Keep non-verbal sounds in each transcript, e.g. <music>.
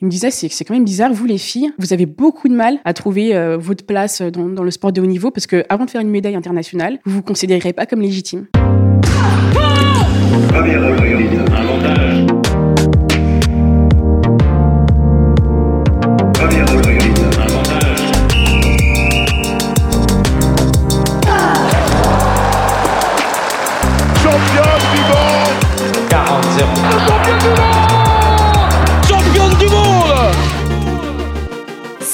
Il me disait, c'est c'est quand même bizarre, vous les filles, vous avez beaucoup de mal à trouver euh, votre place dans, dans le sport de haut niveau parce que avant de faire une médaille internationale, vous vous considérez pas comme légitime. Championne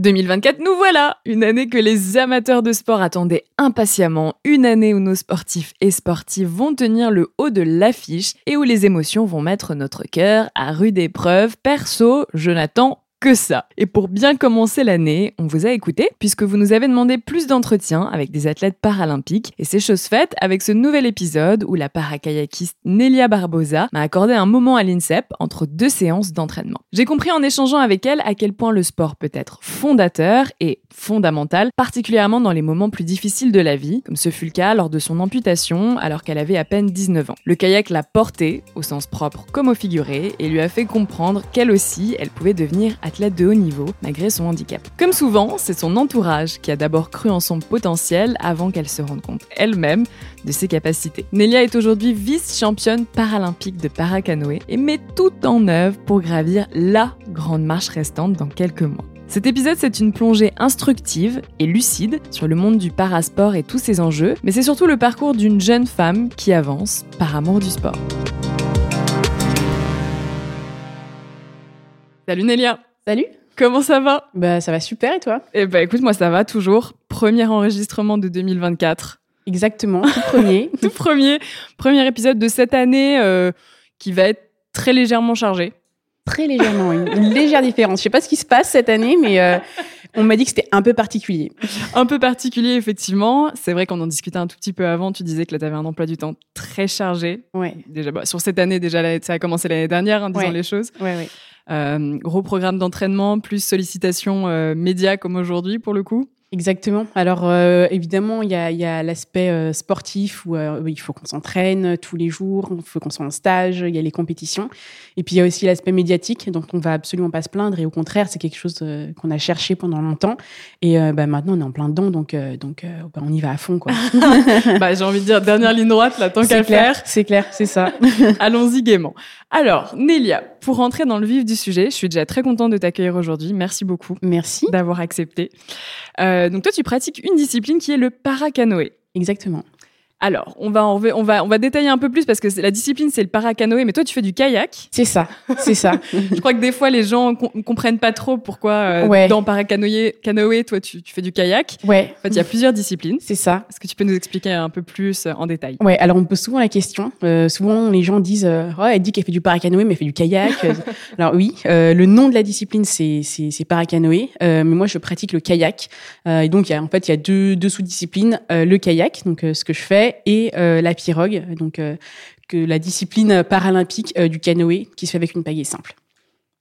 2024, nous voilà Une année que les amateurs de sport attendaient impatiemment, une année où nos sportifs et sportives vont tenir le haut de l'affiche et où les émotions vont mettre notre cœur à rude épreuve. Perso, je que ça. Et pour bien commencer l'année, on vous a écouté puisque vous nous avez demandé plus d'entretiens avec des athlètes paralympiques et c'est chose faite avec ce nouvel épisode où la paracayakiste Nelia Barbosa m'a accordé un moment à l'INSEP entre deux séances d'entraînement. J'ai compris en échangeant avec elle à quel point le sport peut être fondateur et fondamental, particulièrement dans les moments plus difficiles de la vie, comme ce fut le cas lors de son amputation alors qu'elle avait à peine 19 ans. Le kayak l'a portée, au sens propre comme au figuré, et lui a fait comprendre qu'elle aussi, elle pouvait devenir athlète de haut niveau malgré son handicap. Comme souvent, c'est son entourage qui a d'abord cru en son potentiel avant qu'elle se rende compte elle-même de ses capacités. Nelia est aujourd'hui vice-championne paralympique de paracanoë et met tout en œuvre pour gravir la grande marche restante dans quelques mois. Cet épisode, c'est une plongée instructive et lucide sur le monde du parasport et tous ses enjeux, mais c'est surtout le parcours d'une jeune femme qui avance par amour du sport. Salut Nelia Salut Comment ça va? Bah ça va super et toi? Eh ben écoute, moi ça va toujours. Premier enregistrement de 2024. Exactement, tout premier. <laughs> Tout premier, premier épisode de cette année euh, qui va être très légèrement chargé. Très légèrement, une, une légère différence. Je sais pas ce qui se passe cette année, mais euh, on m'a dit que c'était un peu particulier. Un peu particulier, effectivement. C'est vrai qu'on en discutait un tout petit peu avant. Tu disais que là, tu avais un emploi du temps très chargé. Ouais, Déjà, bah, sur cette année, déjà, là, ça a commencé l'année dernière, en disant Ouais. les choses. ouais, ouais. Euh, gros programme d'entraînement, plus sollicitation euh, média comme aujourd'hui, pour le coup. Exactement. Alors euh, évidemment, il y a, y a l'aspect euh, sportif où euh, il faut qu'on s'entraîne tous les jours, il faut qu'on soit en stage, il y a les compétitions. Et puis il y a aussi l'aspect médiatique, dont on va absolument pas se plaindre. Et au contraire, c'est quelque chose euh, qu'on a cherché pendant longtemps. Et euh, bah, maintenant, on est en plein dedans, donc, euh, donc euh, bah, on y va à fond. quoi. <laughs> <laughs> bah, j'ai envie de dire, dernière ligne droite, là, tant qu'à C'est le clair, faire. c'est clair, c'est ça. <laughs> Allons-y gaiement. Alors, Nélia, pour rentrer dans le vif du sujet, je suis déjà très contente de t'accueillir aujourd'hui. Merci beaucoup Merci. d'avoir accepté. Euh, donc toi, tu pratiques une discipline qui est le paracanoë. Exactement. Alors, on va, en- on va, on va détailler un peu plus parce que la discipline, c'est le paracanoë, mais toi, tu fais du kayak. C'est ça, c'est ça. <laughs> Je crois que des fois, les gens com- comprennent pas trop pourquoi euh, Ouais. dans paracanoë, canoë, toi, tu, tu fais du kayak. Ouais, En fait, il y a plusieurs disciplines. c'est ça. Est-ce que tu peux nous expliquer un peu plus euh, en détail? Ouais, alors on me pose souvent la question. Euh, souvent, les gens disent euh, ouais, elle dit qu'elle fait du paracanoë, mais elle fait du kayak. <laughs> Euh, alors oui, euh, le nom de la discipline c'est c'est paracanoë, euh, mais moi je pratique le kayak. Euh, et donc il y a, en fait il y a deux deux sous-disciplines euh, le kayak, donc ce que je fais, et euh, la pirogue, donc euh, que la discipline paralympique euh, du canoë qui se fait avec une pagaie simple.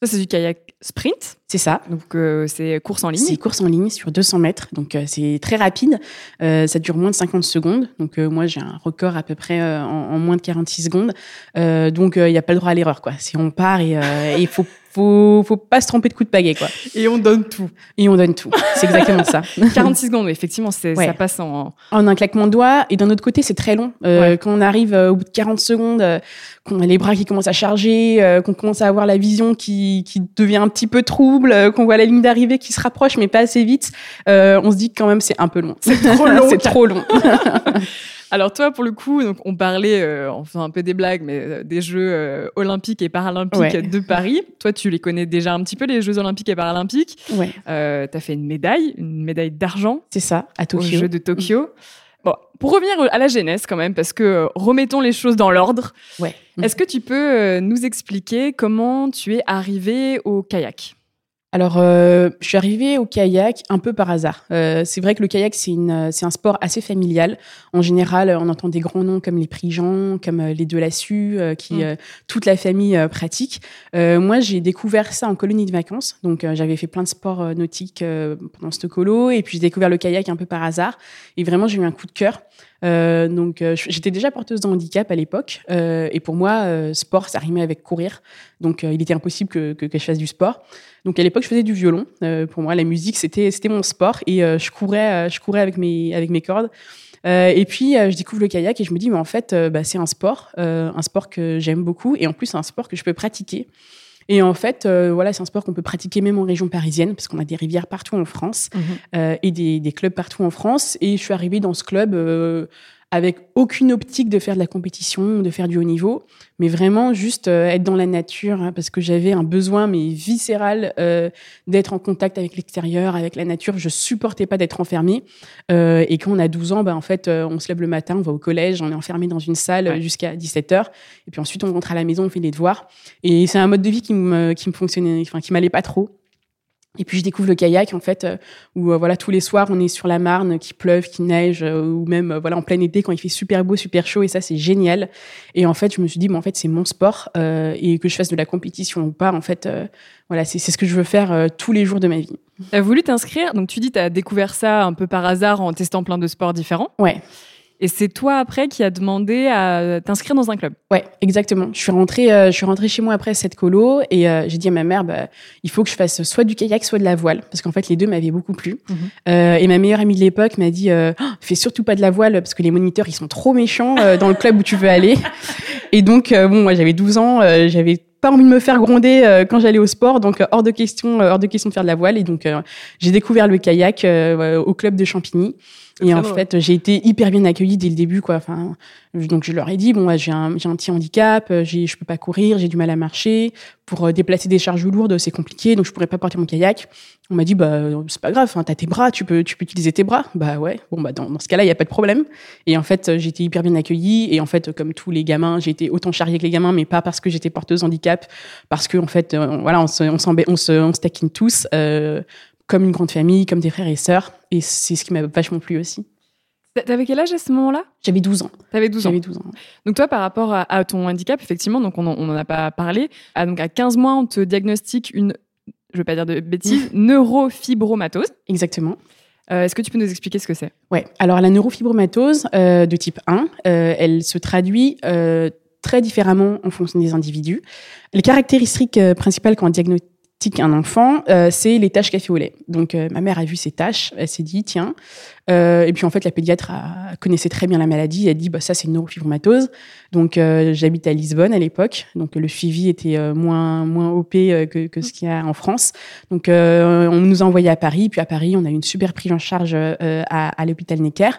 Ça, c'est du kayak sprint? C'est ça. Donc, euh, c'est course en ligne? C'est course en ligne sur 200 mètres, donc euh, c'est très rapide. Euh, ça dure moins de 50 secondes, donc moi j'ai un record à peu près en, en moins de 46 secondes. Donc il n'y a pas le droit à l'erreur, quoi. Si on part et il faut faut faut pas se tromper de coup de pagaie, quoi. Et on donne tout. Et on donne tout. C'est exactement ça. <laughs> 46 secondes, effectivement, c'est, Ouais. ça passe en. En un claquement de doigts. Et d'un autre côté, c'est très long. Euh, Ouais. Quand on arrive euh, au bout de 40 secondes, euh, qu'on a les bras qui commencent à charger, euh, qu'on commence à avoir la vision qui, qui devient un petit peu trouble, euh, qu'on voit la ligne d'arrivée qui se rapproche mais pas assez vite, euh, on se dit que quand même c'est un peu long. C'est trop <laughs> long. c'est trop long. <laughs> Alors toi, pour le coup, donc on parlait, euh, en faisant un peu des blagues, mais euh, des Jeux euh, olympiques et paralympiques Ouais. de Paris. <laughs> Toi, tu les connais déjà un petit peu, les Jeux olympiques et paralympiques. Ouais, Euh, tu as fait une médaille, une médaille d'argent c'est ça, à aux Tokyo. Jeux de Tokyo. Bon, pour revenir à la genèse quand même, parce que remettons les choses dans l'ordre. Ouais. Est-ce que tu peux nous expliquer comment tu es arrivé au kayak? Alors, euh, je suis arrivée au kayak un peu par hasard. Euh, c'est vrai que le kayak, c'est, une, c'est un sport assez familial. En général, on entend des grands noms comme les Prigents, comme euh, les Delassus, euh, qui Mm. toute la famille euh, pratique. Euh, moi, j'ai découvert ça en colonie de vacances. Donc, euh, j'avais fait plein de sports euh, nautiques euh, pendant ce colo. Et puis, j'ai découvert le kayak un peu par hasard. Et vraiment, j'ai eu un coup de cœur. Euh, donc, euh, j'étais déjà porteuse de handicap à l'époque. Euh, et pour moi, sport, ça rimait avec courir. Donc, il était impossible que, que, que je fasse du sport. Donc, à l'époque, je faisais du violon. Pour moi, la musique, c'était mon sport. Et je courais, je courais avec mes avec mes cordes. Euh, et puis, euh, je découvre le kayak et je me dis, mais en fait, bah, c'est un sport, un sport que j'aime beaucoup. Et en plus, un sport que je peux pratiquer. Et en fait, euh, voilà, c'est un sport qu'on peut pratiquer même en région parisienne, parce qu'on a des rivières partout en France euh, et des, des clubs partout en France. Et je suis arrivée dans ce club euh, avec aucune optique de faire de la compétition, de faire du haut niveau, mais vraiment juste euh, être dans la nature, hein, parce que j'avais un besoin mais viscéral euh, d'être en contact avec l'extérieur, avec la nature. Je supportais pas d'être enfermée. Euh, et quand on a 12 ans, bah, en fait, euh, on se lève le matin, on va au collège, on est enfermé dans une salle Ouais. jusqu'à 17 heures, et puis ensuite on rentre à la maison, on fait des devoirs. Et c'est un mode de vie qui me, qui me fonctionnait, enfin qui m'allait pas trop. Et puis je découvre le kayak en fait, euh, où euh, voilà tous les soirs on est sur la Marne, qu'il pleuve, qu'il neige, euh, ou même voilà en plein été quand il fait super beau, super chaud, et ça c'est génial. Et en fait je me suis dit bon en fait c'est mon sport euh, et que je fasse de la compétition ou pas, en fait euh, voilà c'est c'est ce que je veux faire euh, tous les jours de ma vie. T'as voulu t'inscrire, donc tu dis t'as découvert ça un peu par hasard en testant plein de sports différents. Ouais. Et c'est toi après qui as demandé à t'inscrire dans un club. Ouais, exactement. Je suis rentrée, euh, je suis rentrée chez moi après cette colo et euh, j'ai dit à ma mère, bah, il faut que je fasse soit du kayak, soit de la voile, parce qu'en fait les deux m'avaient beaucoup plu. Mhm. Euh, et ma meilleure amie de l'époque m'a dit, euh, Oh, fais surtout pas de la voile parce que les moniteurs ils sont trop méchants euh, dans le club où tu veux aller. <laughs> Et donc euh, bon, moi j'avais 12 ans, euh, j'avais pas envie de me faire gronder euh, quand j'allais au sport, donc hors de question, euh, hors de question de faire de la voile. Et donc euh, j'ai découvert le kayak euh, au club de Champigny. Et en fait, j'ai été hyper bien accueillie dès le début, quoi. Enfin, donc je leur ai dit bon, ouais, j'ai un, un petit handicap, euh, j'ai, je peux pas courir, j'ai du mal à marcher. Pour euh, déplacer des charges lourdes, c'est compliqué, donc je pourrais pas porter mon kayak. On m'a dit bah c'est pas grave, enfin, t'as tes bras, tu peux, tu peux utiliser tes bras. Bah ouais, bon bah dans, dans ce cas-là, il y a pas de problème. Et en fait, j'ai été hyper bien accueillie. Et en fait, comme tous les gamins, j'ai été autant charriée que les gamins, mais pas parce que j'étais porteuse handicap, parce que en fait, euh, voilà, on se, on on se, on se taquine tous. euh, comme une grande famille, comme des frères et sœurs, et c'est ce qui m'a vachement plu aussi. T'a- T'avais quel âge à ce moment-là? J'avais 12 ans. T'avais 12 ans. J'avais 12 ans. Donc toi, par rapport à, à ton handicap, effectivement, donc on en, on en a pas parlé. À, donc à 15 mois, on te diagnostique une, je vais pas dire de bêtises, <laughs> neurofibromatose. Exactement. Euh, Est-ce que tu peux nous expliquer ce que c'est? Ouais. Alors la neurofibromatose euh, de type 1, euh, elle se traduit très différemment en fonction des individus. Les caractéristiques principales quand on diagnostique un enfant, euh, c'est les taches café au lait. Donc euh, ma mère a vu ces taches, elle s'est dit tiens. Euh, et puis en fait la pédiatre connaissait très bien la maladie, elle a dit bah ça c'est une neurofibromatose. Donc j'habite à Lisbonne à l'époque, donc le suivi était moins moins OP que, que ce qu'il y a en France. Donc on nous a envoyé à Paris, puis à Paris on a eu une super prise en charge à, l'hôpital Necker.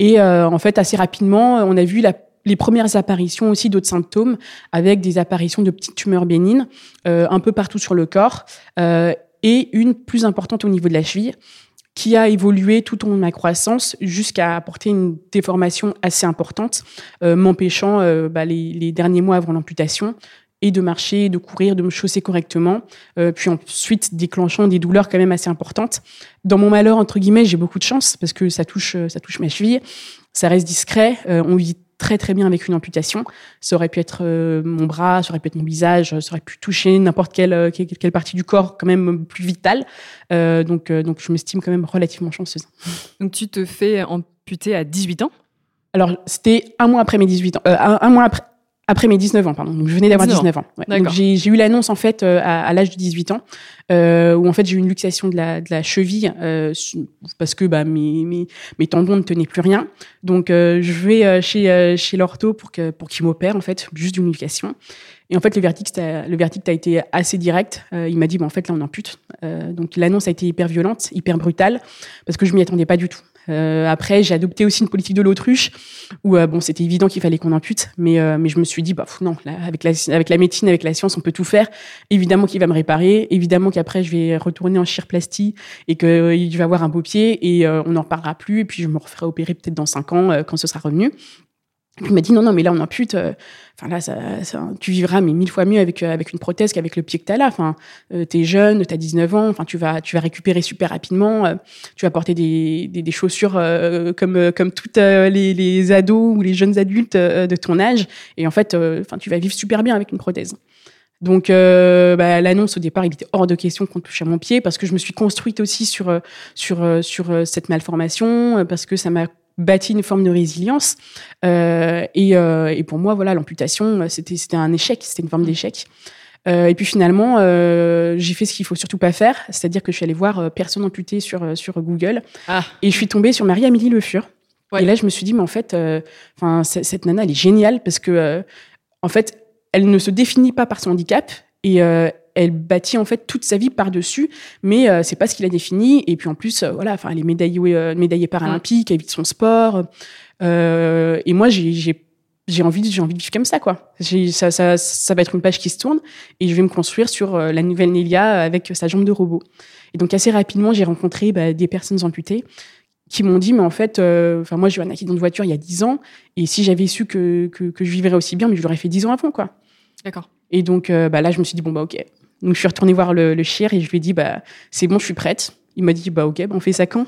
Et en fait assez rapidement on a vu la les premières apparitions aussi d'autres symptômes, avec des apparitions de petites tumeurs bénignes euh, un peu partout sur le corps, euh, et une plus importante au niveau de la cheville, qui a évolué tout au long de ma croissance jusqu'à apporter une déformation assez importante, euh, m'empêchant euh, bah, les, les derniers mois avant l'amputation et de marcher, de courir, de me chausser correctement, euh, puis ensuite déclenchant des douleurs quand même assez importantes. Dans mon malheur entre guillemets, j'ai beaucoup de chance parce que ça touche, ça touche ma cheville, ça reste discret, euh, on vit très très bien avec une amputation. Ça aurait pu être euh, mon bras, ça aurait pu être mon visage, ça aurait pu toucher n'importe quelle, euh, quelle, quelle partie du corps quand même plus vitale. Euh, donc, euh, donc je m'estime quand même relativement chanceuse. <laughs> Donc tu te fais amputer à 18 ans? Alors c'était un mois après mes 18 ans, euh, un, un mois après. Après mes 19 ans, pardon. Donc, je venais d'avoir 19 ans. 19 ans. Ouais. Donc, j'ai j'ai eu l'annonce, en fait, euh, à, à l'âge de 18 ans, euh, où, en fait, j'ai eu une luxation de la, de la cheville, euh, parce que bah, mes, mes, mes tendons ne tenaient plus rien. Donc, euh, je vais euh, chez, euh, chez l'ortho pour que pour qu'il m'opère, en fait, juste d'une luxation. Et en fait, le verdict, a, le verdict a été assez direct. Euh, il m'a dit, bah, en fait, là, on ampute. Euh, donc, l'annonce a été hyper violente, hyper brutale, parce que je m'y attendais pas du tout. Euh, après, j'ai adopté aussi une politique de l'autruche, où euh, bon, c'était évident qu'il fallait qu'on ampute, mais euh, mais je me suis dit, bah non, là, avec la avec la médecine, avec la science, on peut tout faire. Évidemment qu'il va me réparer, évidemment qu'après je vais retourner en chirplastie et que euh, il va avoir un beau pied et euh, on n'en reparlera plus. Et puis je me referai opérer peut-être dans cinq ans euh, quand ce sera revenu. Il m'a dit non, non, mais là, on ampute. euh, Enfin, là, ça, ça- tu vivras, mais mille fois mieux avec, euh, avec une prothèse qu'avec le pied que tu as là. Enfin, euh, t'es jeune, t'as 19 ans. Enfin, tu vas, tu vas récupérer super rapidement. euh, tu vas porter des, des, des chaussures comme, comme toutes les, les ados ou les jeunes adultes de ton âge. Et en fait, enfin, tu vas vivre super bien avec une prothèse. Donc, euh, bah, l'annonce au départ, il était hors de question qu'on touche à mon pied parce que je me suis construite aussi sur sur sur cette malformation parce que ça m'a bâti une forme de résilience. Euh, et, euh, et pour moi, voilà, l'amputation, euh, c'était c'était un échec, c'était une forme d'échec. Euh, et puis finalement, j'ai fait ce qu'il faut surtout pas faire, c'est-à-dire que je suis allée voir personne amputée sur sur Google Ah. et je suis tombée sur Marie-Amélie Le Fur. Ouais. Et là, je me suis dit, mais en fait, enfin, cette nana, elle est géniale parce que, en fait, elle ne se définit pas par son handicap et euh, elle bâtit en fait toute sa vie par dessus, mais euh, c'est pas ce qu'il a défini. Et puis en plus, euh, voilà, enfin, elle est médaillée, euh, médaillée paralympique, elle vit de son sport. Euh, et moi, j'ai envie, de- j'ai envie de vivre comme ça, quoi. Ça, ça, ça va être une page qui se tourne et je vais me construire sur euh, la nouvelle Nelia avec sa jambe de robot. Et donc assez rapidement, j'ai rencontré bah, des personnes amputées qui m'ont dit, mais en fait, enfin moi j'ai eu un accident de voiture il y a 10 ans et si j'avais su que, que, que je vivrais aussi bien, mais je l'aurais fait 10 ans avant, quoi. D'accord. Et donc bah, là, je me suis dit, bon, bah ok. Donc je suis retournée voir le, le chir et je lui ai dit, bah c'est bon, je suis prête. Il m'a dit, bah ok, bah, on fait ça quand?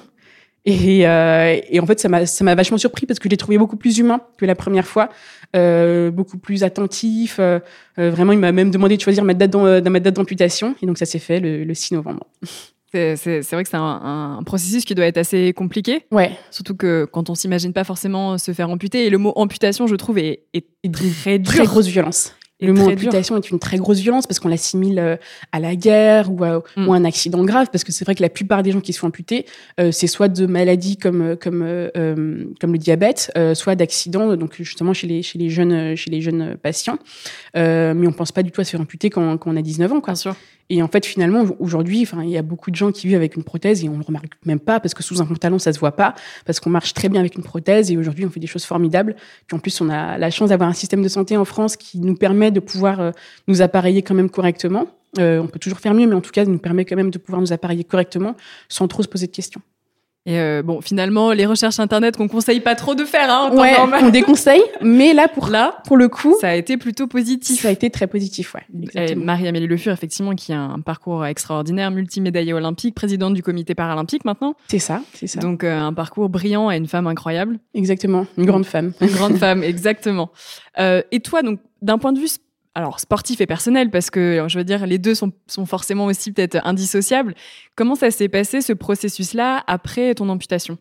Et, euh, et en fait, ça m'a vachement surpris parce que je l'ai trouvé beaucoup plus humain que la première fois, euh, beaucoup plus attentif. euh, vraiment, il m'a même demandé de choisir ma date d'am- ma date d'amputation. Et donc ça s'est fait le, le 6 novembre. C'est vrai que c'est un, un processus qui doit être assez compliqué, Ouais. surtout que quand on s'imagine pas forcément se faire amputer. Et le mot amputation, je trouve, est, est très dur. Très grosse violence. Le mot dur. amputation est une très grosse violence parce qu'on l'assimile euh, à la guerre ou à, Mm. ou à un accident grave parce que c'est vrai que la plupart des gens qui se font amputer euh, c'est soit de maladies comme euh, comme euh, euh, comme le diabète euh, soit d'accidents donc justement chez les chez les jeunes chez les jeunes patients Euh, mais on pense pas du tout à se faire amputer quand, quand on a 19 ans quoi. Bien sûr. Et en fait, finalement, aujourd'hui, enfin, il y a beaucoup de gens qui vivent avec une prothèse et on ne remarque même pas parce que sous un pantalon, ça se voit pas, parce qu'on marche très bien avec une prothèse et aujourd'hui, on fait des choses formidables. Puis en plus, on a la chance d'avoir un système de santé en France qui nous permet de pouvoir euh, nous appareiller quand même correctement. Euh, on peut toujours faire mieux, mais en tout cas, ça nous permet quand même de pouvoir nous appareiller correctement sans trop se poser de questions. Et euh, bon, finalement, les recherches internet qu'on conseille pas trop de faire hein, en temps Ouais, normal. on déconseille, mais là, pour, Là, pour le coup, ça a été plutôt positif. ça a été très positif. Ouais. Marie-Amélie Le Fur, effectivement, qui a un parcours extraordinaire, multimédaillée olympique, présidente du comité paralympique maintenant. C'est ça, c'est ça. Donc, euh, un parcours brillant et une femme incroyable. Exactement, une grande femme. Une grande femme, <laughs> exactement. Euh, et toi, donc, d'un point de vue, alors sportif et personnel, parce que je veux dire, les deux sont, sont forcément aussi peut-être indissociables. Comment ça s'est passé ce processus-là après ton amputation?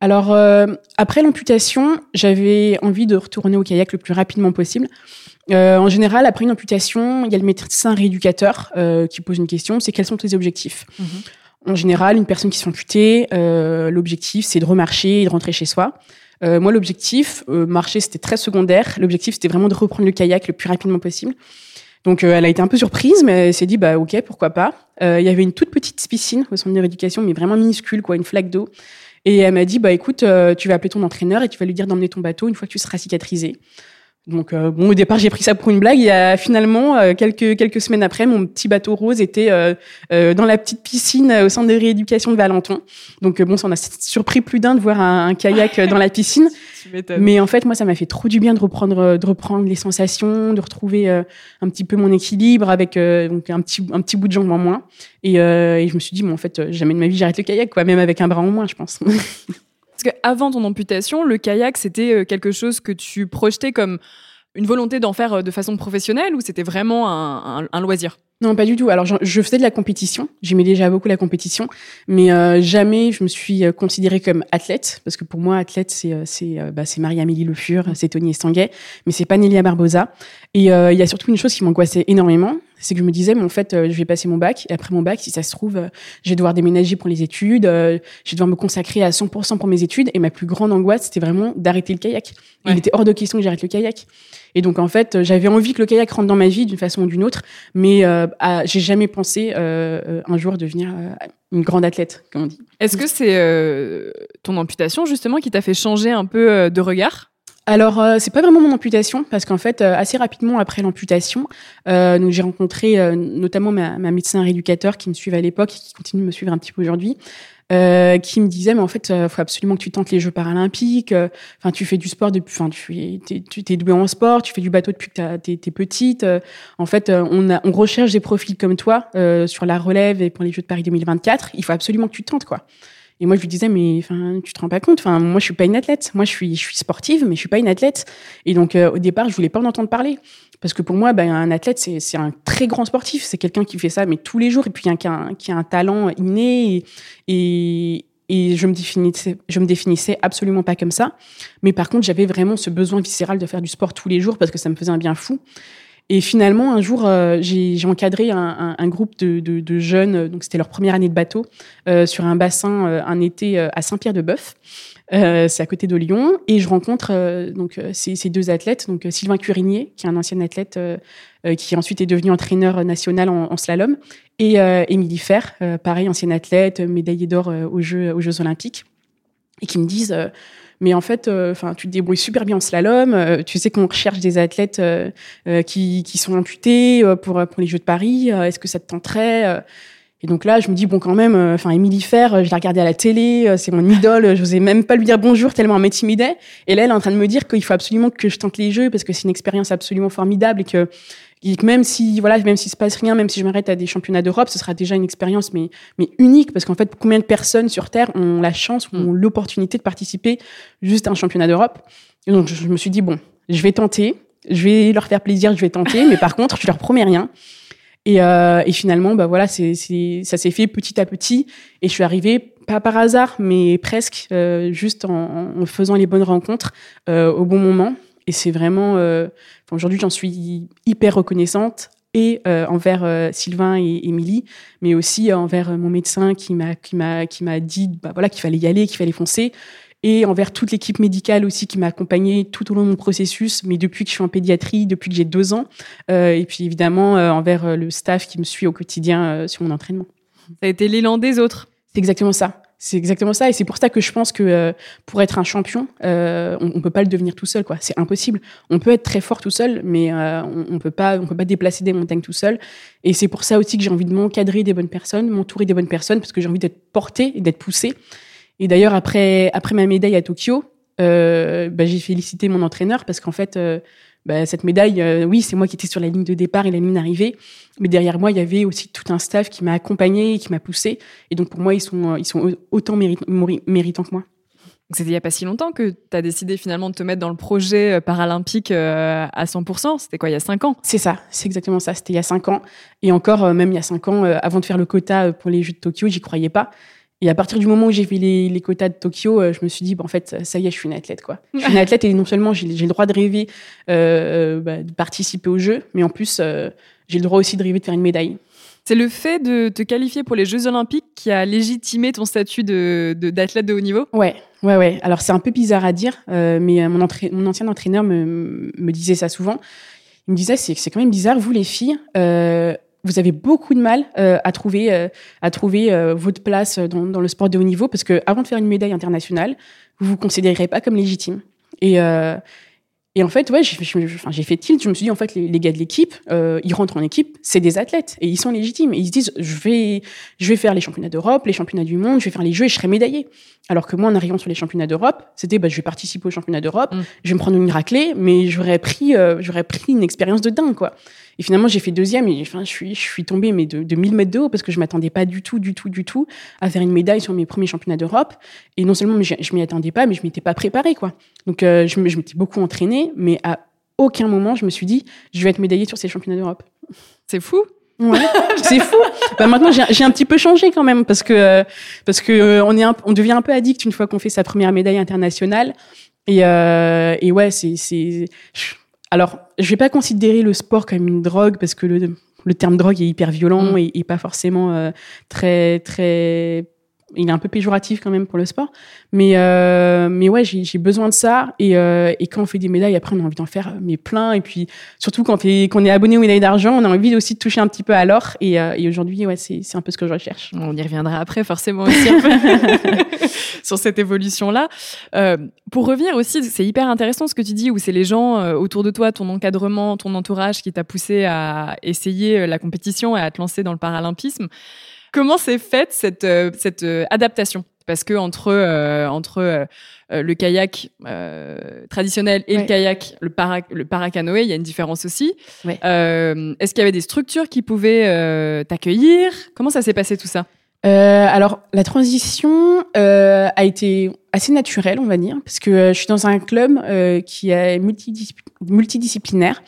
Alors, euh, après l'amputation, j'avais envie de retourner au kayak le plus rapidement possible. Euh, en général, après une amputation, il y a le médecin rééducateur euh, qui pose une question, c'est quels sont tes objectifs? En général, une personne qui se fait amputer, euh, l'objectif, c'est de remarcher et de rentrer chez soi. Euh, moi, l'objectif, euh, marcher, c'était très secondaire. L'objectif, c'était vraiment de reprendre le kayak le plus rapidement possible. Donc, euh, elle a été un peu surprise, mais elle s'est dit, bah ok, pourquoi pas. Euh, Il y avait une toute petite piscine au centre de rééducation, mais vraiment minuscule, quoi, une flaque d'eau. Et elle m'a dit, bah écoute, euh, tu vas appeler ton entraîneur et tu vas lui dire d'emmener ton bateau une fois que tu seras cicatrisé. Donc euh, bon, au départ, j'ai pris ça pour une blague. Et euh, finalement, euh, quelques quelques semaines après, mon petit bateau rose était euh, euh, dans la petite piscine au centre de rééducation de Valenton. Donc euh, bon, ça en a surpris plus d'un de voir un, un kayak euh, dans la piscine. <laughs> Mais en fait, moi, ça m'a fait trop du bien de reprendre, de reprendre les sensations, de retrouver euh, un petit peu mon équilibre avec euh, donc un petit, un petit bout de jambe en moins. Et, euh, et je me suis dit, bon, en fait, jamais de ma vie j'arrête le kayak, quoi, même avec un bras en moins, je pense. <laughs> Parce qu'avant ton amputation, le kayak, c'était euh, quelque chose que tu projetais comme une volonté d'en faire euh, de façon professionnelle ou c'était vraiment un, un- un loisir? Non, pas du tout. Alors, je, je faisais de la compétition. J'aimais déjà beaucoup la compétition, mais euh, jamais je me suis euh, considérée comme athlète, parce que pour moi, athlète, c'est euh, c'est euh, bah, c'est Marie-Amélie Le Fur, c'est Tony Estanguet, mais c'est pas Nélia Barbosa. Et euh, il y a surtout une chose qui m'angoissait énormément, c'est que je me disais, mais en fait, euh, je vais passer mon bac, et après mon bac, si ça se trouve, euh, je vais devoir déménager pour les études, euh, je vais devoir me consacrer à 100% pour mes études, et ma plus grande angoisse, c'était vraiment d'arrêter le kayak. Ouais. Il était hors de question que j'arrête le kayak. Et donc, en fait, j'avais envie que le kayak rentre dans ma vie d'une façon ou d'une autre, mais euh, j'ai jamais pensé euh, euh, un jour devenir une grande athlète, comme on dit. Est-ce que c'est ton amputation justement qui t'a fait changer un peu de regard? Alors, euh, c'est pas vraiment mon amputation, parce qu'en fait, euh, assez rapidement après l'amputation, euh, j'ai rencontré euh, notamment ma, ma médecin rééducateur qui me suivait à l'époque et qui continue de me suivre un petit peu aujourd'hui, euh, qui me disait, mais en fait, il faut absolument que tu tentes les Jeux paralympiques. euh, Enfin, tu fais du sport depuis, enfin, tu es, t'es- tu t'es doué en sport, tu fais du bateau depuis que t'es t'es petite. euh, en fait, euh, on, a, on recherche des profils comme toi euh, sur la relève et pour les Jeux de Paris 2024. Il faut absolument que tu tentes, quoi. Et moi, je lui disais, mais enfin, tu te rends pas compte? Enfin, moi, je suis pas une athlète. Moi, je suis, je suis sportive, mais je suis pas une athlète. Et donc, euh, au départ, je voulais pas en entendre parler. Parce que pour moi, ben, un athlète, c'est c'est un très grand sportif. C'est quelqu'un qui fait ça, mais tous les jours, et puis qui a, un- qui a un talent inné. Et, et, et je me définissais, je me définissais absolument pas comme ça. Mais par contre, j'avais vraiment ce besoin viscéral de faire du sport tous les jours parce que ça me faisait un bien fou. Et finalement, un jour, euh, j'ai encadré un, groupe de, jeunes, euh, donc c'était leur première année de bateau, euh, sur un bassin un été à Saint-Pierre-de-Bœuf. C'est à côté de Lyon. Et je rencontre donc ces, deux athlètes, donc Sylvain Curigné, qui est un ancien athlète, qui ensuite est devenu entraîneur national en, slalom, et Émilie Fer, pareil, ancienne athlète, médaillée d'or aux Jeux Olympiques, et qui me disent... euh, mais en fait, euh, enfin, tu te débrouilles super bien en slalom. euh, tu sais qu'on recherche des athlètes euh, euh, qui, qui sont amputés euh, pour pour les Jeux de Paris. euh, Est-ce que ça te tenterait euh? Et donc là, je me dis bon, quand même. euh, Enfin, Émilie Fer, euh, je l'ai regardée à la télé. euh, c'est mon idole. euh, Je n'osais même pas lui dire bonjour tellement elle m'intimidait. Et là, elle est en train de me dire qu'il faut absolument que je tente les Jeux parce que c'est une expérience absolument formidable et que et que même si voilà même s'il se passe rien même si je m'arrête à des championnats d'Europe ce sera déjà une expérience mais mais unique parce qu'en fait combien de personnes sur terre ont la chance ou ont l'opportunité de participer juste à un championnat d'Europe? Et donc je me suis dit bon je vais tenter je vais leur faire plaisir je vais tenter mais par contre je leur promets rien. Et, euh, et finalement bah voilà c'est c'est ça s'est fait petit à petit et je suis arrivée pas par hasard mais presque euh, juste en, en faisant les bonnes rencontres euh, au bon moment et c'est vraiment euh, Enfin, Aujourd'hui, j'en suis hyper reconnaissante et euh, envers euh, Sylvain et Émilie, mais aussi envers mon médecin qui m'a qui m'a qui m'a dit bah voilà qu'il fallait y aller, qu'il fallait foncer, et envers toute l'équipe médicale aussi qui m'a accompagnée tout au long de mon processus, mais depuis que je suis en pédiatrie, depuis que j'ai deux ans, et puis évidemment envers le staff qui me suit au quotidien sur mon entraînement. Ça a été l'élan des autres. C'est exactement ça. C'est exactement ça, et c'est pour ça que je pense que euh, pour être un champion, euh, on, on peut pas le devenir tout seul, quoi. C'est impossible. On peut être très fort tout seul, mais euh, on, on peut pas, on peut pas déplacer des montagnes tout seul. Et c'est pour ça aussi que j'ai envie de m'encadrer des bonnes personnes, m'entourer des bonnes personnes, parce que j'ai envie d'être portée et d'être poussée. Et d'ailleurs, après, après ma médaille à Tokyo, euh, bah, j'ai félicité mon entraîneur parce qu'en fait, euh, bah, cette médaille, euh, oui, c'est moi qui étais sur la ligne de départ et la ligne d'arrivée, mais derrière moi, il y avait aussi tout un staff qui m'a accompagné et qui m'a poussé. Et donc pour moi, ils sont, ils sont autant mérit- méritants que moi. C'était il n'y a pas si longtemps que tu as décidé finalement de te mettre dans le projet euh, paralympique euh, à 100%. C'était quoi, il y a 5 ans? C'est ça, c'est exactement ça. C'était il y a cinq ans. Et encore, même il y a cinq ans, avant de faire le quota pour les Jeux de Tokyo, j'y croyais pas. Et à partir du moment où j'ai fait les, les quotas de Tokyo, euh, je me suis dit, bah, en fait, ça y est, je suis une athlète. Quoi. Je suis une <laughs> athlète et non seulement j'ai le droit de rêver euh, bah, de participer aux Jeux, mais en plus, euh, j'ai le droit aussi de rêver de faire une médaille. C'est le fait de te qualifier pour les Jeux Olympiques qui a légitimé ton statut de de- d'athlète de, haut niveau? Ouais, ouais, ouais. Alors c'est un peu bizarre à dire, euh, mais euh, mon, entra- mon ancien entraîneur me, me disait ça souvent. Il me disait c'est c'est quand même bizarre, vous les filles, euh, vous avez beaucoup de mal euh, à trouver euh, à trouver euh, votre place dans, dans le sport de haut niveau parce que avant de faire une médaille internationale, vous vous considérez pas comme légitime. Et et en fait, ouais, j'ai fait tilt. Je me suis dit, en fait, les, les gars de l'équipe, ils rentrent en équipe, c'est des athlètes et ils sont légitimes. Et ils se disent, je vais, je vais faire les championnats d'Europe, les championnats du monde, je vais faire les jeux et je serai médaillé. Alors que moi, en arrivant sur les championnats d'Europe, c'était, bah, je vais participer aux championnats d'Europe, Mm. je vais me prendre une raclée, mais j'aurais pris, j'aurais pris une expérience de dingue, quoi. Et finalement, j'ai fait deuxième et enfin, je suis, je suis tombée mais de, de 1000 mètres de haut parce que je m'attendais pas du tout, du tout, du tout à faire une médaille sur mes premiers championnats d'Europe. Et non seulement je, je m'y attendais pas, mais je m'étais pas préparée, quoi. Donc, euh, je, je m'étais beaucoup entraînée, mais à aucun moment je me suis dit, je vais être médaillée sur ces championnats d'Europe. C'est fou. Ouais, <laughs> c'est fou. Bah maintenant j'ai un petit peu changé quand même parce que euh, parce que euh, on est un, on devient un peu addict une fois qu'on fait sa première médaille internationale et euh, et ouais c'est c'est alors je vais pas considérer le sport comme une drogue parce que le le terme drogue est hyper violent Mm. et, et pas forcément euh, très très il est un peu péjoratif quand même pour le sport. Mais, euh, mais ouais, j'ai besoin de ça. Et, euh, et, quand on fait des médailles, après, on a envie d'en faire mais plein. Et puis, surtout quand on, qu'on est abonné aux médailles d'argent, on a envie aussi de toucher un petit peu à l'or. Et, euh, et aujourd'hui, ouais, c'est un peu ce que je recherche. On y reviendra après, forcément, aussi un peu <laughs> sur cette évolution-là. Euh, pour revenir aussi, c'est hyper intéressant ce que tu dis, où c'est les gens euh, autour de toi, ton encadrement, ton entourage qui t'a poussé à essayer la compétition et à te lancer dans le paralympisme. Comment s'est faite cette, euh, cette euh, adaptation? Parce que entre, euh, entre le kayak traditionnel et le kayak, le, para, le paracanoë, il y a une différence aussi. Est-ce qu'il y avait des structures qui pouvaient t'accueillir? Comment ça s'est passé tout ça? Alors la transition a été assez naturelle, on va dire, parce que je suis dans un club qui est multidisciplinaire.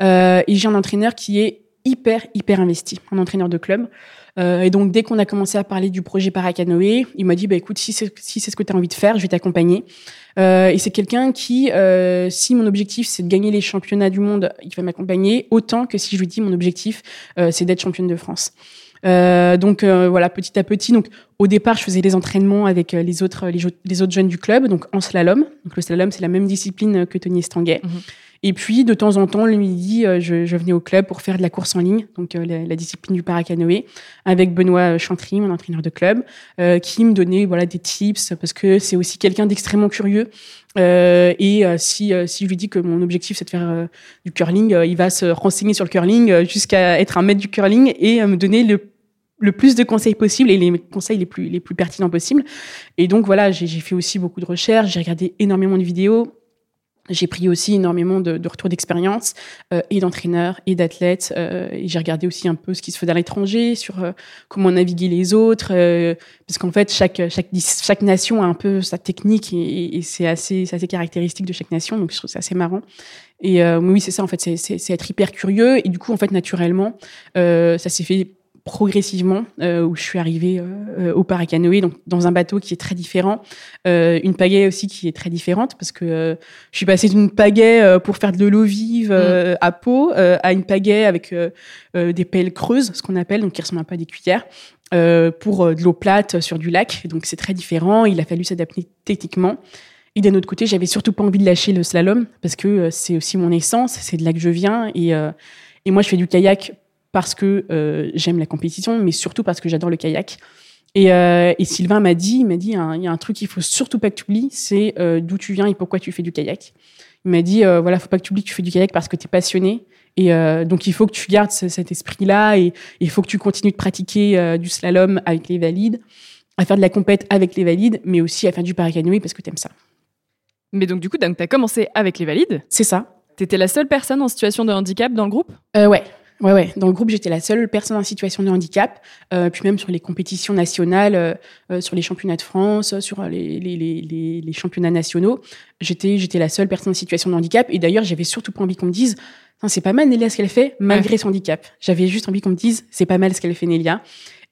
Et j'ai un entraîneur qui est hyper hyper investi, un entraîneur de club. Euh, et donc, dès qu'on a commencé à parler du projet Paracanoë, il m'a dit, bah, écoute, si c'est si ce que tu as envie de faire, je vais t'accompagner. Euh, et c'est quelqu'un qui, euh, si mon objectif c'est de gagner les championnats du monde, il va m'accompagner autant que si je lui dis mon objectif euh, c'est d'être championne de France. Euh, donc euh, voilà, petit à petit. Donc au départ, je faisais les entraînements avec les autres les, les, autres jeunes du club, donc en slalom. Donc le slalom, c'est la même discipline que Tony Estanguet. Mhm. Et puis, de temps en temps, le midi, euh, je, je, venais au club pour faire de la course en ligne, donc euh, la, la, discipline du paracanoë, avec Benoît Chantry, mon entraîneur de club, euh, qui me donnait voilà des tips parce que c'est aussi quelqu'un d'extrêmement curieux. Euh, et si, si je lui dis que mon objectif c'est de faire du curling, il va se renseigner sur le curling jusqu'à être un maître du curling et me donner le le plus de conseils possible et les conseils les plus les plus pertinents possibles. Et donc voilà, j'ai fait aussi beaucoup de recherches, j'ai regardé énormément de vidéos, j'ai pris aussi énormément de, de retours d'expérience euh, et d'entraîneurs et d'athlètes. Euh, j'ai regardé aussi un peu ce qui se faisait à l'étranger, sur euh, comment naviguer les autres, euh, parce qu'en fait chaque chaque chaque nation a un peu sa technique et, et c'est assez c'est assez caractéristique de chaque nation. Donc je trouve c'est assez marrant. Et oui, c'est ça en fait, c'est être hyper curieux et du coup en fait naturellement ça s'est fait progressivement euh, où je suis arrivée euh, au paracanoë, donc dans un bateau qui est très différent, euh, une pagaie aussi qui est très différente parce que euh, je suis passée d'une pagaie euh, pour faire de l'eau vive mm. à peau à une pagaie avec des pelles creuses, ce qu'on appelle, donc qui ressemblent un peu à des cuillères, pour de l'eau plate sur du lac. Donc c'est très différent. Il a fallu s'adapter techniquement. Et d'un autre côté, j'avais surtout pas envie de lâcher le slalom parce que c'est aussi mon essence, c'est de là que je viens et et moi, je fais du kayak parce que euh, j'aime la compétition, mais surtout parce que j'adore le kayak. Et, euh, et Sylvain m'a dit, il m'a dit, il y a un truc qu'il faut surtout pas que tu oublies, c'est euh, d'où tu viens et pourquoi tu fais du kayak. Il m'a dit, voilà, faut pas que tu oublies que tu fais du kayak parce que tu es passionné. Et donc il faut que tu gardes cet esprit-là et il faut que tu continues de pratiquer du slalom avec les valides, à faire de la compète avec les valides, mais aussi à faire du paracanoë parce que tu aimes ça. Mais donc du coup, tu as commencé avec les valides C'est ça. Tu étais la seule personne en situation de handicap dans le groupe? Euh, Ouais, Ouais, ouais. Dans le groupe, j'étais la seule personne en situation de handicap. Euh, puis même sur les compétitions nationales, euh, euh sur les championnats de France, sur les, les, les, les championnats nationaux, j'étais j'étais la seule personne en situation de handicap. Et d'ailleurs, j'avais surtout pas envie qu'on me dise c'est pas mal Nélia ce qu'elle fait malgré son handicap. J'avais juste envie qu'on me dise c'est pas mal ce qu'elle fait Nélia.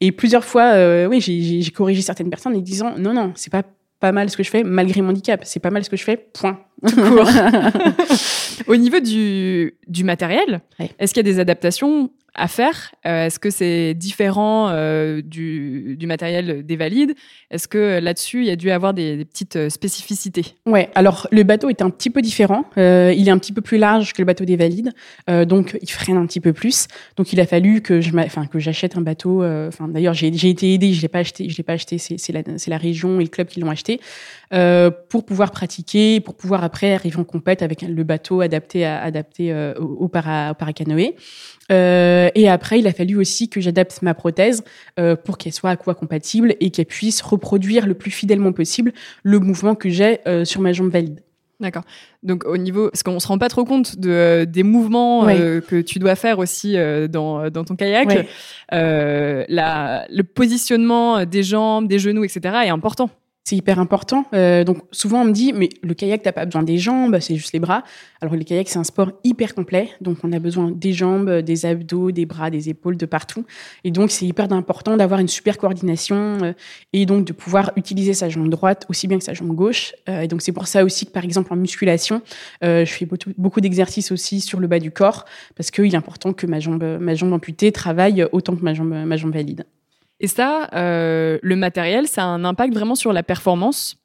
Et plusieurs fois, euh, oui, j'ai corrigé certaines personnes en disant non, non, c'est pas pas mal ce que je fais malgré mon handicap. C'est pas mal ce que je fais, point. <laughs> Au niveau du, du matériel, est-ce qu'il y a des adaptations à faire? Euh, Est-ce que c'est différent euh, du, du, matériel des valides? Est-ce que là-dessus, il y a dû avoir des, des, petites euh, spécificités? Ouais, alors le bateau est un petit peu différent. Euh, il est un petit peu plus large que le bateau des valides, euh, donc il freine un petit peu plus. Donc il a fallu que je, enfin que j'achète un bateau. Enfin d'ailleurs, j'ai été aidé, je l'ai pas acheté, je l'ai pas acheté. C'est la, la région et le club qui l'ont acheté pour pouvoir pratiquer, pour pouvoir après arriver en compète avec le bateau adapté à adapté au, au, para, au paracanoë. Euh, et après, il a fallu aussi que j'adapte ma prothèse euh, pour qu'elle soit aquacompatible et qu'elle puisse reproduire le plus fidèlement possible le mouvement que j'ai euh, sur ma jambe valide. D'accord. Donc au niveau, parce qu'on se rend pas trop compte de, euh, des mouvements euh, que tu dois faire aussi euh, dans, dans ton kayak. La, le positionnement des jambes, des genoux, etc. est important. C'est hyper important. Euh, donc souvent on me dit mais le kayak t'as pas besoin des jambes, c'est juste les bras. Alors le kayak c'est un sport hyper complet, donc on a besoin des jambes, des abdos, des bras, des épaules, de partout. Et donc c'est hyper important d'avoir une super coordination euh, et donc de pouvoir utiliser sa jambe droite aussi bien que sa jambe gauche. Euh, et donc c'est pour ça aussi que par exemple en musculation, euh, je fais beaucoup, beaucoup d'exercices aussi sur le bas du corps parce qu'il est important que ma jambe, ma jambe amputée travaille autant que ma jambe, ma jambe valide. Et ça, euh, le matériel, ça a un impact vraiment sur la performance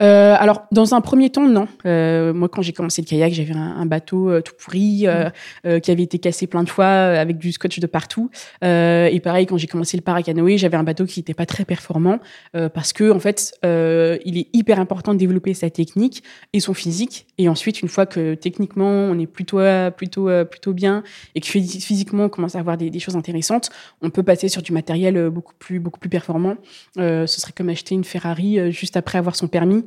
euh, alors, dans un premier temps, non. Euh, moi, quand j'ai commencé le kayak, j'avais un, un bateau euh, tout pourri euh, Mm. euh, qui avait été cassé plein de fois avec du scotch de partout. Euh, et pareil, quand j'ai commencé le paracanoë, j'avais un bateau qui n'était pas très performant euh, parce que, en fait, euh, il est hyper important de développer sa technique et son physique. Et ensuite, une fois que techniquement on est plutôt plutôt plutôt bien et que phys- physiquement on commence à avoir des, des choses intéressantes, on peut passer sur du matériel beaucoup plus beaucoup plus performant. Euh, ce serait comme acheter une Ferrari juste après avoir son permis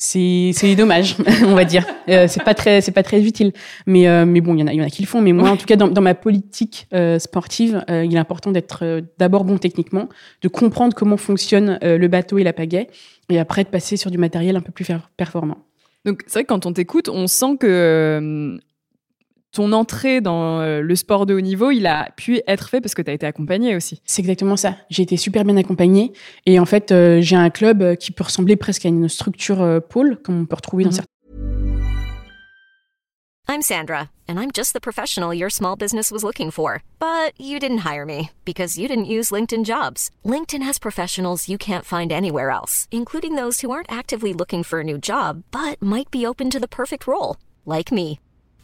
c'est dommage <laughs> on va dire. Euh, c'est pas très c'est pas très utile. Mais euh, mais bon il y en a il y en a qui le font. Mais moi en tout cas dans, dans ma politique euh, sportive il est important d'être d'abord bon techniquement de comprendre comment fonctionne le bateau et la pagaie et après de passer sur du matériel un peu plus performant. Donc c'est vrai que quand on t'écoute, on sent que ton entrée dans euh, le sport de haut niveau, il a pu être fait parce que tu as été accompagné aussi. c'est exactement ça j'ai été super bien accompagnée et en fait euh, j'ai un club euh, qui peut ressembler presque à une structure euh, pôle comme on peut retrouver dans Mhm. certains I'm Sandra, and I'm just the professional your small business was looking for. But you didn't hire me because you didn't use LinkedIn jobs. LinkedIn has professionals you can't find anywhere else, including those who aren't actively looking for a new job but might be open to the perfect role, like me.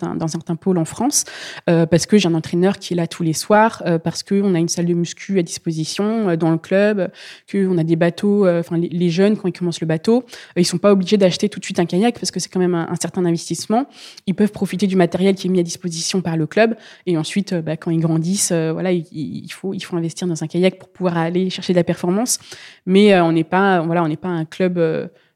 today. dans certains pôles en France, euh, parce que j'ai un entraîneur qui est là tous les soirs, euh, parce qu'on a une salle de muscu à disposition euh, dans le club, qu'on a des bateaux, euh, enfin les, jeunes quand ils commencent le bateau, ils sont pas obligés d'acheter tout de suite un kayak parce que c'est quand même un, certain investissement. Ils peuvent profiter du matériel qui est mis à disposition par le club et ensuite, bah, quand ils grandissent, voilà, il, faut il faut investir dans un kayak pour pouvoir aller chercher de la performance. Mais on n'est pas voilà, on n'est pas un club.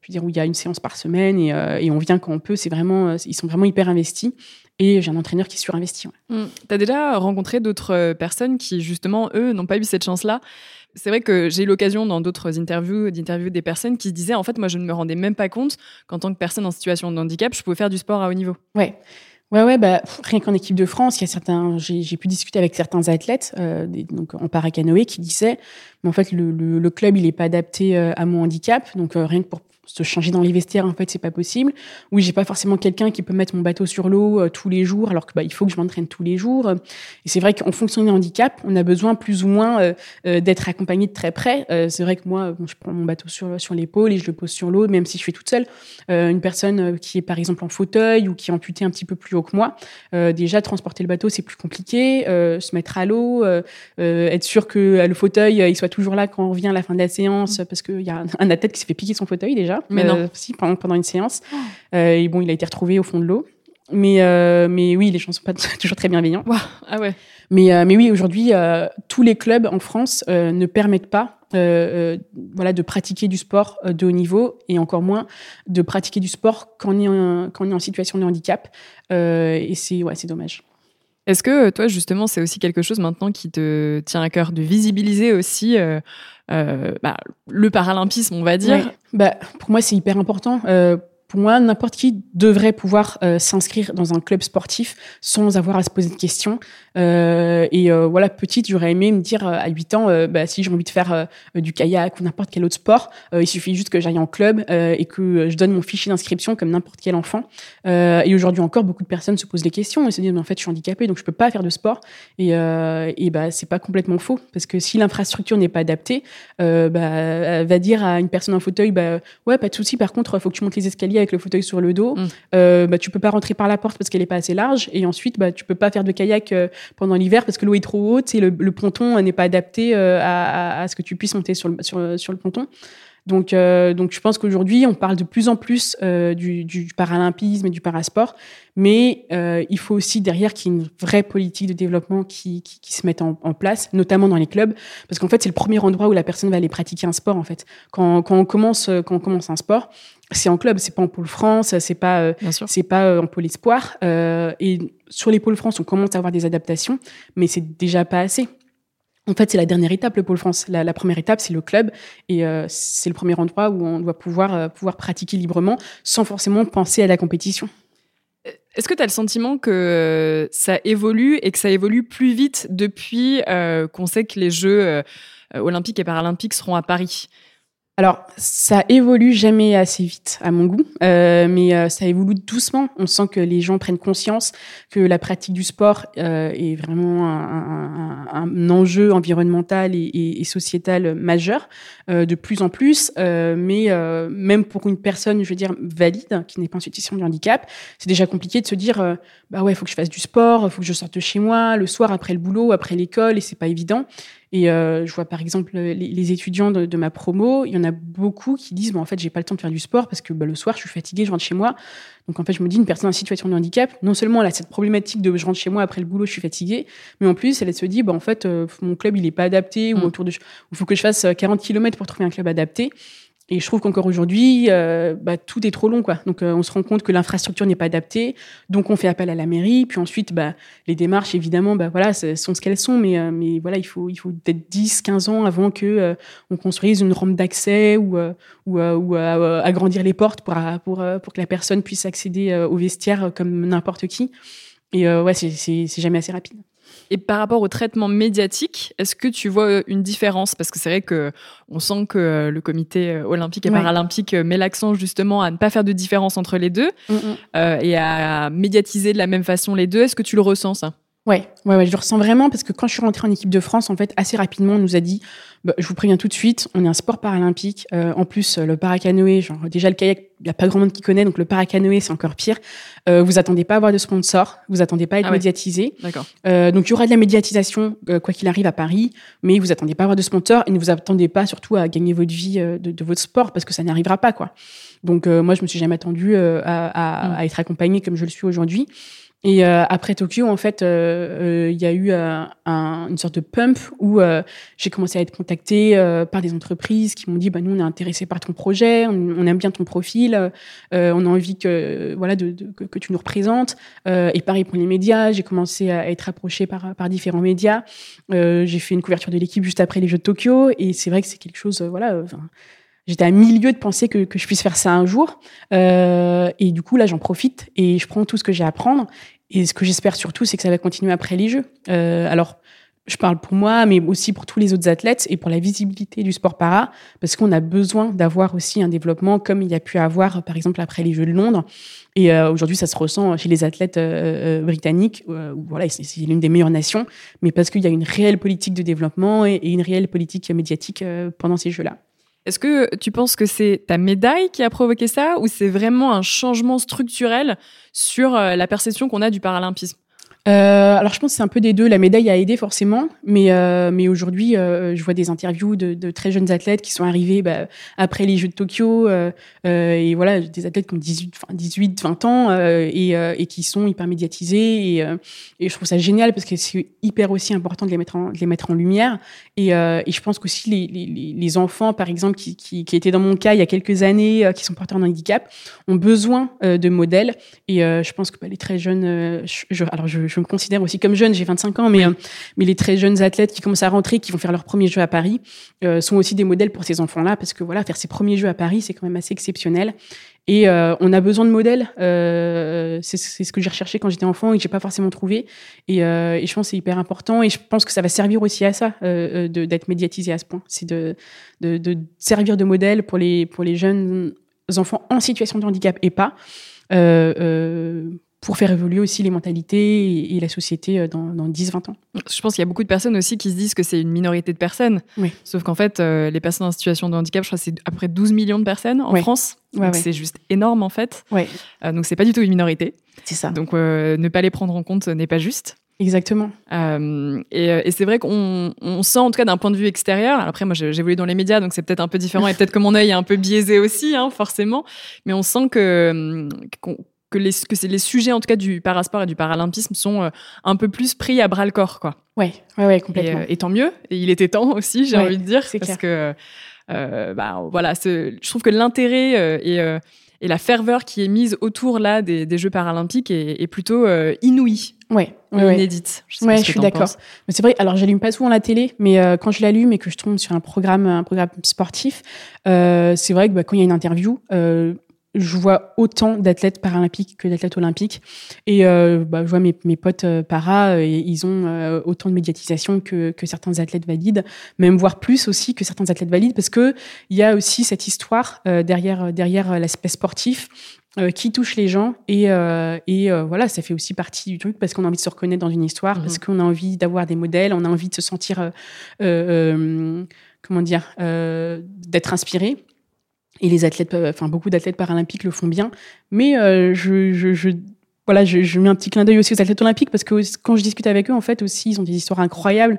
Je veux dire, où il y a une séance par semaine et, euh, et on vient quand on peut. C'est vraiment, euh, ils sont vraiment hyper investis. Et j'ai un entraîneur qui est surinvesti. ouais. Tu as déjà rencontré d'autres euh, personnes qui, justement, eux, n'ont pas eu cette chance-là? C'est vrai que j'ai eu l'occasion dans d'autres interviews d'interviewer des personnes qui se disaient en fait moi je ne me rendais même pas compte qu'en tant que personne en situation de handicap je pouvais faire du sport à haut niveau. Ouais. Ouais, ouais, bah, rien qu'en équipe de France, il y a certains, j'ai pu discuter avec certains athlètes, euh, donc en paracanoë, qui disaient, mais en fait, le, le, le club, il est pas adapté à mon handicap, donc euh, rien que pour se changer dans les vestiaires, en fait, c'est pas possible. Oui, j'ai pas forcément quelqu'un qui peut mettre mon bateau sur l'eau euh, tous les jours, alors que bah, il faut que je m'entraîne tous les jours. Et c'est vrai qu'en fonction des handicaps, on a besoin plus ou moins euh, euh, d'être accompagné de très près. C'est vrai que moi, bon, je prends mon bateau sur sur l'épaule et je le pose sur l'eau, même si je suis toute seule. Une personne qui est par exemple en fauteuil ou qui est amputée un petit peu plus haut que moi, déjà transporter le bateau c'est plus compliqué, se mettre à l'eau, être sûr que le fauteuil il soit toujours là quand on revient à la fin de la séance, parce qu'il y a un, un athlète qui s'est fait piquer son fauteuil déjà, Mais Euh, non. si pendant, pendant une séance, Euh, et bon il a été retrouvé au fond de l'eau. Mais, euh, mais oui, les gens sont pas <laughs> toujours très bienveillants. Ah ouais. Mais, euh, mais oui, aujourd'hui, euh, tous les clubs en France euh, ne permettent pas euh, euh, voilà, de pratiquer du sport euh, de haut niveau et encore moins de pratiquer du sport quand on est en, quand on est en situation de handicap. Euh, et c'est ouais, c'est dommage. Est-ce que toi justement c'est aussi quelque chose maintenant qui te tient à cœur de visibiliser aussi euh, euh, bah, le paralympisme on va dire? Bah, pour moi, c'est hyper important. Euh, pour moi, n'importe qui devrait pouvoir euh, s'inscrire dans un club sportif sans avoir à se poser de questions. Euh, et euh, voilà, petite, j'aurais aimé me dire à 8 ans, bah, si j'ai envie de faire du kayak ou n'importe quel autre sport, il suffit juste que j'aille en club et que je donne mon fichier d'inscription comme n'importe quel enfant. Et aujourd'hui encore, beaucoup de personnes se posent des questions et se disent, mais en fait, je suis handicapée, donc je peux pas faire de sport. Et, et bah, c'est pas complètement faux, parce que si l'infrastructure n'est pas adaptée, bah, va dire à une personne en fauteuil, bah, ouais, pas de souci. Par contre, faut que tu montes les escaliers avec le fauteuil sur le dos. Mm. Euh, bah, tu peux pas rentrer par la porte parce qu'elle est pas assez large. Et ensuite, bah, tu peux pas faire de kayak euh, pendant l'hiver parce que l'eau est trop haute et le, le ponton n'est pas adapté euh, à, à- à ce que tu puisses monter sur le, sur, sur le ponton. Donc, euh, donc, je pense qu'aujourd'hui, on parle de plus en plus euh, du, du paralympisme et du parasport, mais euh, il faut aussi derrière qu'il y ait une vraie politique de développement qui, qui, qui se mette en, en place, notamment dans les clubs, parce qu'en fait, c'est le premier endroit où la personne va aller pratiquer un sport. En fait, quand, quand on commence, quand on commence un sport, c'est en club, c'est pas en pôle France, c'est pas euh, c'est pas euh, en pôle espoir. Euh, et sur les pôles France, on commence à avoir des adaptations, mais c'est déjà pas assez. En fait, c'est la dernière étape, le pôle France. La, première étape, c'est le club, et euh, c'est le premier endroit où on doit pouvoir euh, pouvoir pratiquer librement, sans forcément penser à la compétition. Est-ce que tu as le sentiment que ça évolue et que ça évolue plus vite depuis qu'on sait que les Jeux olympiques et paralympiques seront à Paris? Alors, ça évolue jamais assez vite, à mon goût, euh, mais euh, ça évolue doucement. On sent que les gens prennent conscience que la pratique du sport euh, est vraiment un, un, un, enjeu environnemental et, et, sociétal majeur, euh, de plus en plus. Euh, mais même pour une personne, je veux dire, valide, qui n'est pas en situation de handicap, c'est déjà compliqué de se dire, bah ouais, il faut que je fasse du sport, il faut que je sorte de chez moi le soir après le boulot, après l'école, et c'est pas évident. Et euh, je vois par exemple les, les étudiants de, de, ma promo, il y en a beaucoup qui disent bon, en fait, j'ai pas le temps de faire du sport parce que bah, le soir, je suis fatiguée, je rentre chez moi. Donc en fait, je me dis une personne en situation de handicap, non seulement elle a cette problématique de je rentre chez moi après le boulot, je suis fatiguée, mais en plus, elle se dit bah, en fait, euh, mon club il est pas adapté mmh. ou autour de, il faut que je fasse 40 km pour trouver un club adapté. Et je trouve qu'encore aujourd'hui, euh, bah, tout est trop long, quoi. Donc, euh, on se rend compte que l'infrastructure n'est pas adaptée, donc on fait appel à la mairie. Puis ensuite, bah, les démarches, évidemment, bah, voilà, sont ce qu'elles sont, mais, euh, mais voilà, il faut, il faut peut-être 10, 15 ans avant que euh, on construise une rampe d'accès ou, ou, ou agrandir les portes pour, pour, pour que la personne puisse accéder au vestiaire comme n'importe qui. Et ouais, c'est jamais assez rapide. Et par rapport au traitement médiatique, est-ce que tu vois une différence? Parce que c'est vrai que on sent que le comité olympique et ouais. paralympique met l'accent justement à ne pas faire de différence entre les deux mm -hmm. euh, et à médiatiser de la même façon les deux. Est-ce que tu le ressens ça? Ouais, ouais, ouais, je le ressens vraiment parce que quand je suis rentrée en équipe de France, en fait, assez rapidement, on nous a dit, bah, je vous préviens tout de suite, on est un sport paralympique. Euh, en plus, le paracanoë, genre déjà le kayak, il y a pas grand monde qui connaît, donc le paracanoë, c'est encore pire. Euh, vous attendez pas à avoir de sponsor, vous attendez pas à être ah ouais. médiatisé. D'accord. Euh, donc il y aura de la médiatisation euh, quoi qu'il arrive à Paris, mais vous attendez pas à avoir de sponsor et ne vous attendez pas surtout à gagner votre vie euh, de, de, votre sport parce que ça n'arrivera pas quoi. Donc euh, moi, je me suis jamais attendue à, à, mmh. à, être accompagnée comme je le suis aujourd'hui. Et euh, après Tokyo, en fait, il euh, euh, y a eu un, une sorte de pump où j'ai commencé à être contactée par des entreprises qui m'ont dit, bah nous, on est intéressé par ton projet, on, aime bien ton profil, on a envie que voilà de, de, que, que, tu nous représentes. et pareil pour les médias, j'ai commencé à être approchée par par différents médias. j'ai fait une couverture de l'équipe juste après les Jeux de Tokyo, et c'est vrai que c'est quelque chose, voilà. J'étais à milieu de penser que, que, je puisse faire ça un jour. Euh, et du coup, là, j'en profite et je prends tout ce que j'ai à apprendre. Et ce que j'espère surtout, c'est que ça va continuer après les Jeux. Euh, alors, je parle pour moi, mais aussi pour tous les autres athlètes et pour la visibilité du sport para, parce qu'on a besoin d'avoir aussi un développement comme il y a pu avoir, par exemple, après les Jeux de Londres. Et euh, aujourd'hui, ça se ressent chez les athlètes euh, britanniques. Euh, voilà, c'est l'une des meilleures nations, mais parce qu'il y a une réelle politique de développement et, et une réelle politique médiatique pendant ces Jeux-là. Est-ce que tu penses que c'est ta médaille qui a provoqué ça ou c'est vraiment un changement structurel sur euh, la perception qu'on a du paralympisme? Euh, alors je pense que c'est un peu des deux. La médaille a aidé forcément, mais euh, mais aujourd'hui euh, je vois des interviews de, de, très jeunes athlètes qui sont arrivés bah, après les Jeux de Tokyo euh, euh, et voilà des athlètes qui ont 18, 18 20 ans et, et qui sont hyper médiatisés. Et, et je trouve ça génial parce que c'est hyper aussi important de les mettre en, de les mettre en lumière. Et, et je pense qu'aussi les, les, les enfants par exemple qui, qui, qui étaient dans mon cas il y a quelques années qui sont porteurs d'un handicap ont besoin de modèles. Et je pense que bah, les très jeunes je, alors je me considère aussi comme jeune, j'ai 25 ans, mais, oui. euh, mais les très jeunes athlètes qui commencent à rentrer, qui vont faire leurs premiers jeux à Paris, euh, sont aussi des modèles pour ces enfants-là, parce que voilà, faire ses premiers jeux à Paris, c'est quand même assez exceptionnel. Et euh, on a besoin de modèles. Euh, c'est ce que j'ai recherché quand j'étais enfant et que j'ai pas forcément trouvé. Et, euh, et je pense que c'est hyper important. Et je pense que ça va servir aussi à ça, d'être médiatisé à ce point. C'est de, de, de, servir de modèle pour les, pour les jeunes enfants en situation de handicap et pas. Pour faire évoluer aussi les mentalités et, la société euh, dans, dans 10-20 ans. Je pense qu'il y a beaucoup de personnes aussi qui se disent que c'est une minorité de personnes. Oui. Sauf qu'en fait, euh, les personnes en situation de handicap, je crois que c'est à peu près 12 millions de personnes en. France. Ouais, ouais. C'est juste énorme en fait. Ouais. Euh, donc c'est pas du tout une minorité. C'est ça. Donc euh, ne pas les prendre en compte n'est pas juste. Exactement. Euh, et, et c'est vrai qu'on on sent, en tout cas d'un point de vue extérieur, après moi j'ai évolué dans les médias, donc c'est peut-être un peu différent, et peut-être que mon œil est un peu biaisé aussi, hein, forcément, mais on sent que qu que les que c'est les sujets en tout cas du parasport et du paralympisme sont euh, un peu plus pris à bras le corps quoi. Ouais, ouais, ouais complètement. Et, euh, et tant mieux. Et il était temps aussi, j'ai ouais, envie de dire, parce clair. que euh, bah voilà, je trouve que l'intérêt euh, et euh, et la ferveur qui est mise autour là des, des Jeux paralympiques est, est plutôt inouïe. Ouais, ouais, inédite. Je, ouais, je suis d'accord. Mais c'est vrai. Alors, j'allume pas souvent la télé, mais euh, quand je l'allume et que je tombe sur un programme, un programme sportif, euh, c'est vrai que bah, quand il y a une interview, je vois autant d'athlètes paralympiques que d'athlètes olympiques. Et euh, bah, je vois mes, mes potes euh, para, euh, ils ont euh, autant de médiatisation que, que certains athlètes valides, même voire plus aussi que certains athlètes valides, parce que il y a aussi cette histoire derrière derrière l'aspect sportif. qui touche les gens et, et voilà ça fait aussi partie du truc parce qu'on a envie de se reconnaître dans une histoire parce qu'on a envie d'avoir des modèles on a envie de se sentir comment dire euh, d'être inspiré et les athlètes, enfin beaucoup d'athlètes paralympiques le font bien. Mais euh, je, je, je- voilà, je, je mets un petit clin d'œil aussi aux athlètes olympiques parce que quand je discute avec eux, en fait aussi, ils ont des histoires incroyables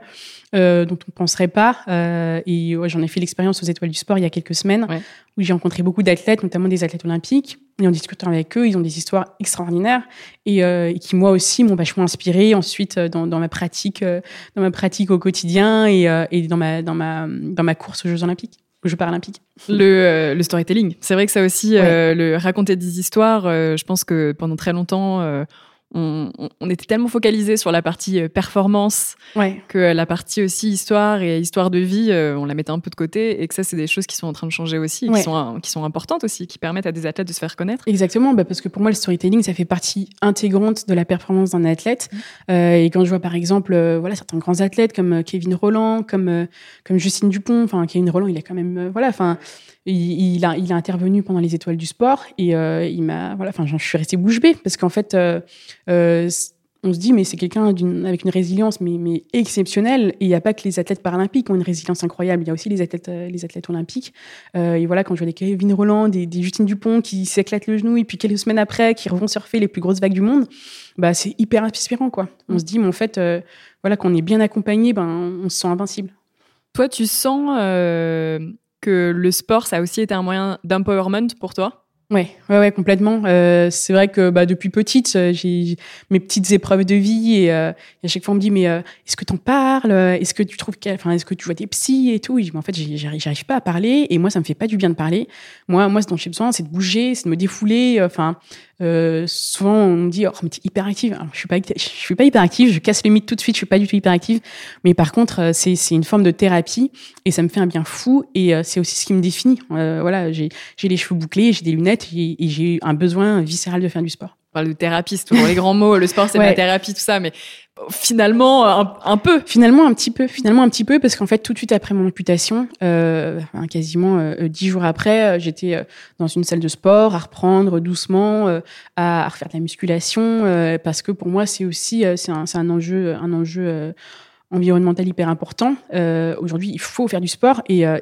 euh, dont on ne penserait pas. Euh, et ouais, j'en ai fait l'expérience aux Étoiles du Sport il y a quelques semaines Ouais. où j'ai rencontré beaucoup d'athlètes, notamment des athlètes olympiques. Et en discutant avec eux, ils ont des histoires extraordinaires et, euh, et qui moi aussi m'ont vachement inspiré ensuite euh, dans, dans ma pratique, euh, dans ma pratique au quotidien et, euh, et dans ma dans ma dans ma course aux Jeux olympiques, Jeux paralympiques. Le, euh, le storytelling. C'est vrai que ça aussi, euh, le raconter des histoires, euh, je pense que pendant très longtemps, on, on- était tellement focalisé sur la partie euh, performance Ouais. que la partie aussi histoire et histoire de vie, euh, on la mettait un peu de côté et que ça, c'est des choses qui sont en train de changer aussi, Ouais. qui, sont, qui sont importantes aussi, qui permettent à des athlètes de se faire connaître. Exactement, bah parce que pour moi, le storytelling, ça fait partie intégrante de la performance d'un athlète. Euh, et quand je vois par exemple, euh, voilà, certains grands athlètes comme euh, Kevin Roland, comme euh, comme Justine Dupont, enfin Kevin Roland, il a quand même, euh, voilà, enfin, il, a intervenu pendant les Étoiles du Sport et euh, il m'a, voilà, enfin, je suis restée bouche bée parce qu'en fait, euh, euh, on se dit mais c'est quelqu'un avec une résilience mais, mais exceptionnelle et il n'y a pas que les athlètes paralympiques qui ont une résilience incroyable. Il y a aussi les athlètes les athlètes olympiques. Et voilà quand je vois des Kevin Roland des, des Justine Dupont qui s'éclatent le genou et puis quelques semaines après qui revont surfer les plus grosses vagues du monde bah c'est hyper inspirant quoi. On se dit mais en fait voilà qu'on est bien accompagné ben on se sent invincible. Toi, tu sens le sport, ça a aussi été un moyen d'empowerment pour toi? Ouais, ouais, complètement. Euh, c'est vrai que bah, depuis petite, euh, j'ai mes petites épreuves de vie et, euh, et à chaque fois on me dit mais est-ce que t'en parles? Est-ce que tu trouves qu'elle, enfin est-ce que tu vois des psys et tout? Je mais en fait j'arrive pas à parler et moi ça me fait pas du bien de parler. Moi, moi ce dont j'ai besoin c'est de bouger, c'est de me défouler. Enfin, euh, souvent on me dit oh mais t'es hyper active. Alors, je suis pas, je suis pas hyper active. Je casse les mythes tout de suite. Je suis pas du tout hyper active. Mais par contre euh, c'est c'est une forme de thérapie et ça me fait un bien fou et euh, c'est aussi ce qui me définit. Euh, voilà, j'ai j'ai les cheveux bouclés, j'ai des lunettes et, et j'ai un besoin viscéral de faire du sport. Parle de thérapie, c'est toujours les grands mots, le sport, c'est Ouais. la thérapie, tout ça, mais finalement, un, un peu. Finalement, un petit peu, finalement un petit peu, parce qu'en fait, tout de suite après mon amputation, euh, quasiment euh, dix jours après, euh, j'étais euh, dans une salle de sport à reprendre doucement, euh, à, à refaire de la musculation, euh, parce que pour moi, c'est aussi euh, c'est un, c'est un enjeu, un enjeu euh, environnemental hyper important. Euh, Aujourd'hui, il faut faire du sport et, euh,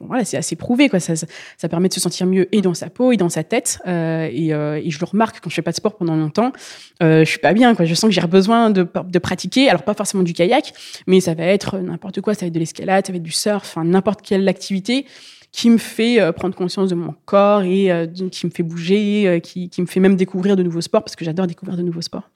voilà, c'est assez prouvé quoi. Ça, ça, permet de se sentir mieux et dans sa peau et dans sa tête. Euh, et, je le remarque quand je fais pas de sport pendant longtemps, je suis pas bien quoi. Je sens que j'ai besoin de, de pratiquer. Alors pas forcément du kayak, mais ça va être n'importe quoi. Ça va être de l'escalade, ça va être du surf, n'importe quelle activité qui me fait prendre conscience de mon corps et qui me fait bouger, qui, qui me fait même découvrir de nouveaux sports parce que j'adore découvrir de nouveaux sports.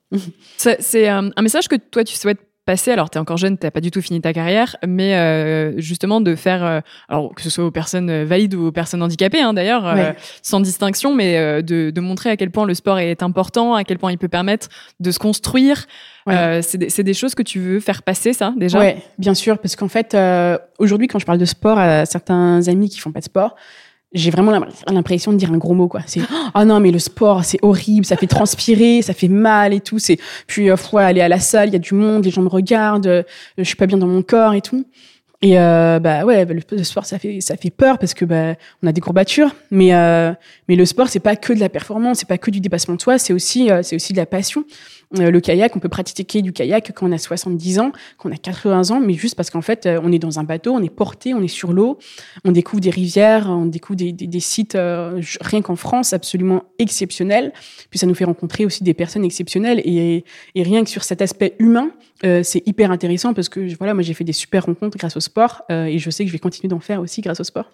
C'est un message que toi, tu souhaites passer. Alors, tu es encore jeune, tu pas du tout fini ta carrière, mais euh, justement de faire, euh, alors que ce soit aux personnes euh, valides ou aux personnes handicapées, hein, d'ailleurs, euh, sans distinction, mais de, de montrer à quel point le sport est important, à quel point il peut permettre de se construire. Ouais. C'est des, des choses que tu veux faire passer, ça, déjà? Ouais, bien sûr, parce qu'en fait, aujourd'hui, quand je parle de sport à certains amis qui font pas de sport, j'ai vraiment l'im- l'impression de dire un gros mot, quoi. C'est <gasps> ah non, mais le sport, c'est horrible, ça fait transpirer, ça fait mal et tout. C'est puis euh, faut aller à la salle, il y a du monde, les gens me regardent, euh, je suis pas bien dans mon corps et tout. Et euh, bah ouais, bah, le, le sport ça fait ça fait peur parce que bah on a des courbatures, mais euh, mais le sport c'est pas que de la performance, c'est pas que du dépassement de soi, c'est aussi euh, c'est aussi de la passion. Euh, le kayak, on peut pratiquer du kayak quand on a 70 ans, quand on a 80 ans, mais juste parce qu'en fait, euh, on est dans un bateau, on est porté, on est sur l'eau, on découvre des rivières, on découvre des, sites, euh, rien qu'en France, absolument exceptionnels. Puis ça nous fait rencontrer aussi des personnes exceptionnelles. Et, rien que sur cet aspect humain, c'est hyper intéressant parce que voilà, moi j'ai fait des super rencontres grâce au sport et je sais que je vais continuer d'en faire aussi grâce au sport.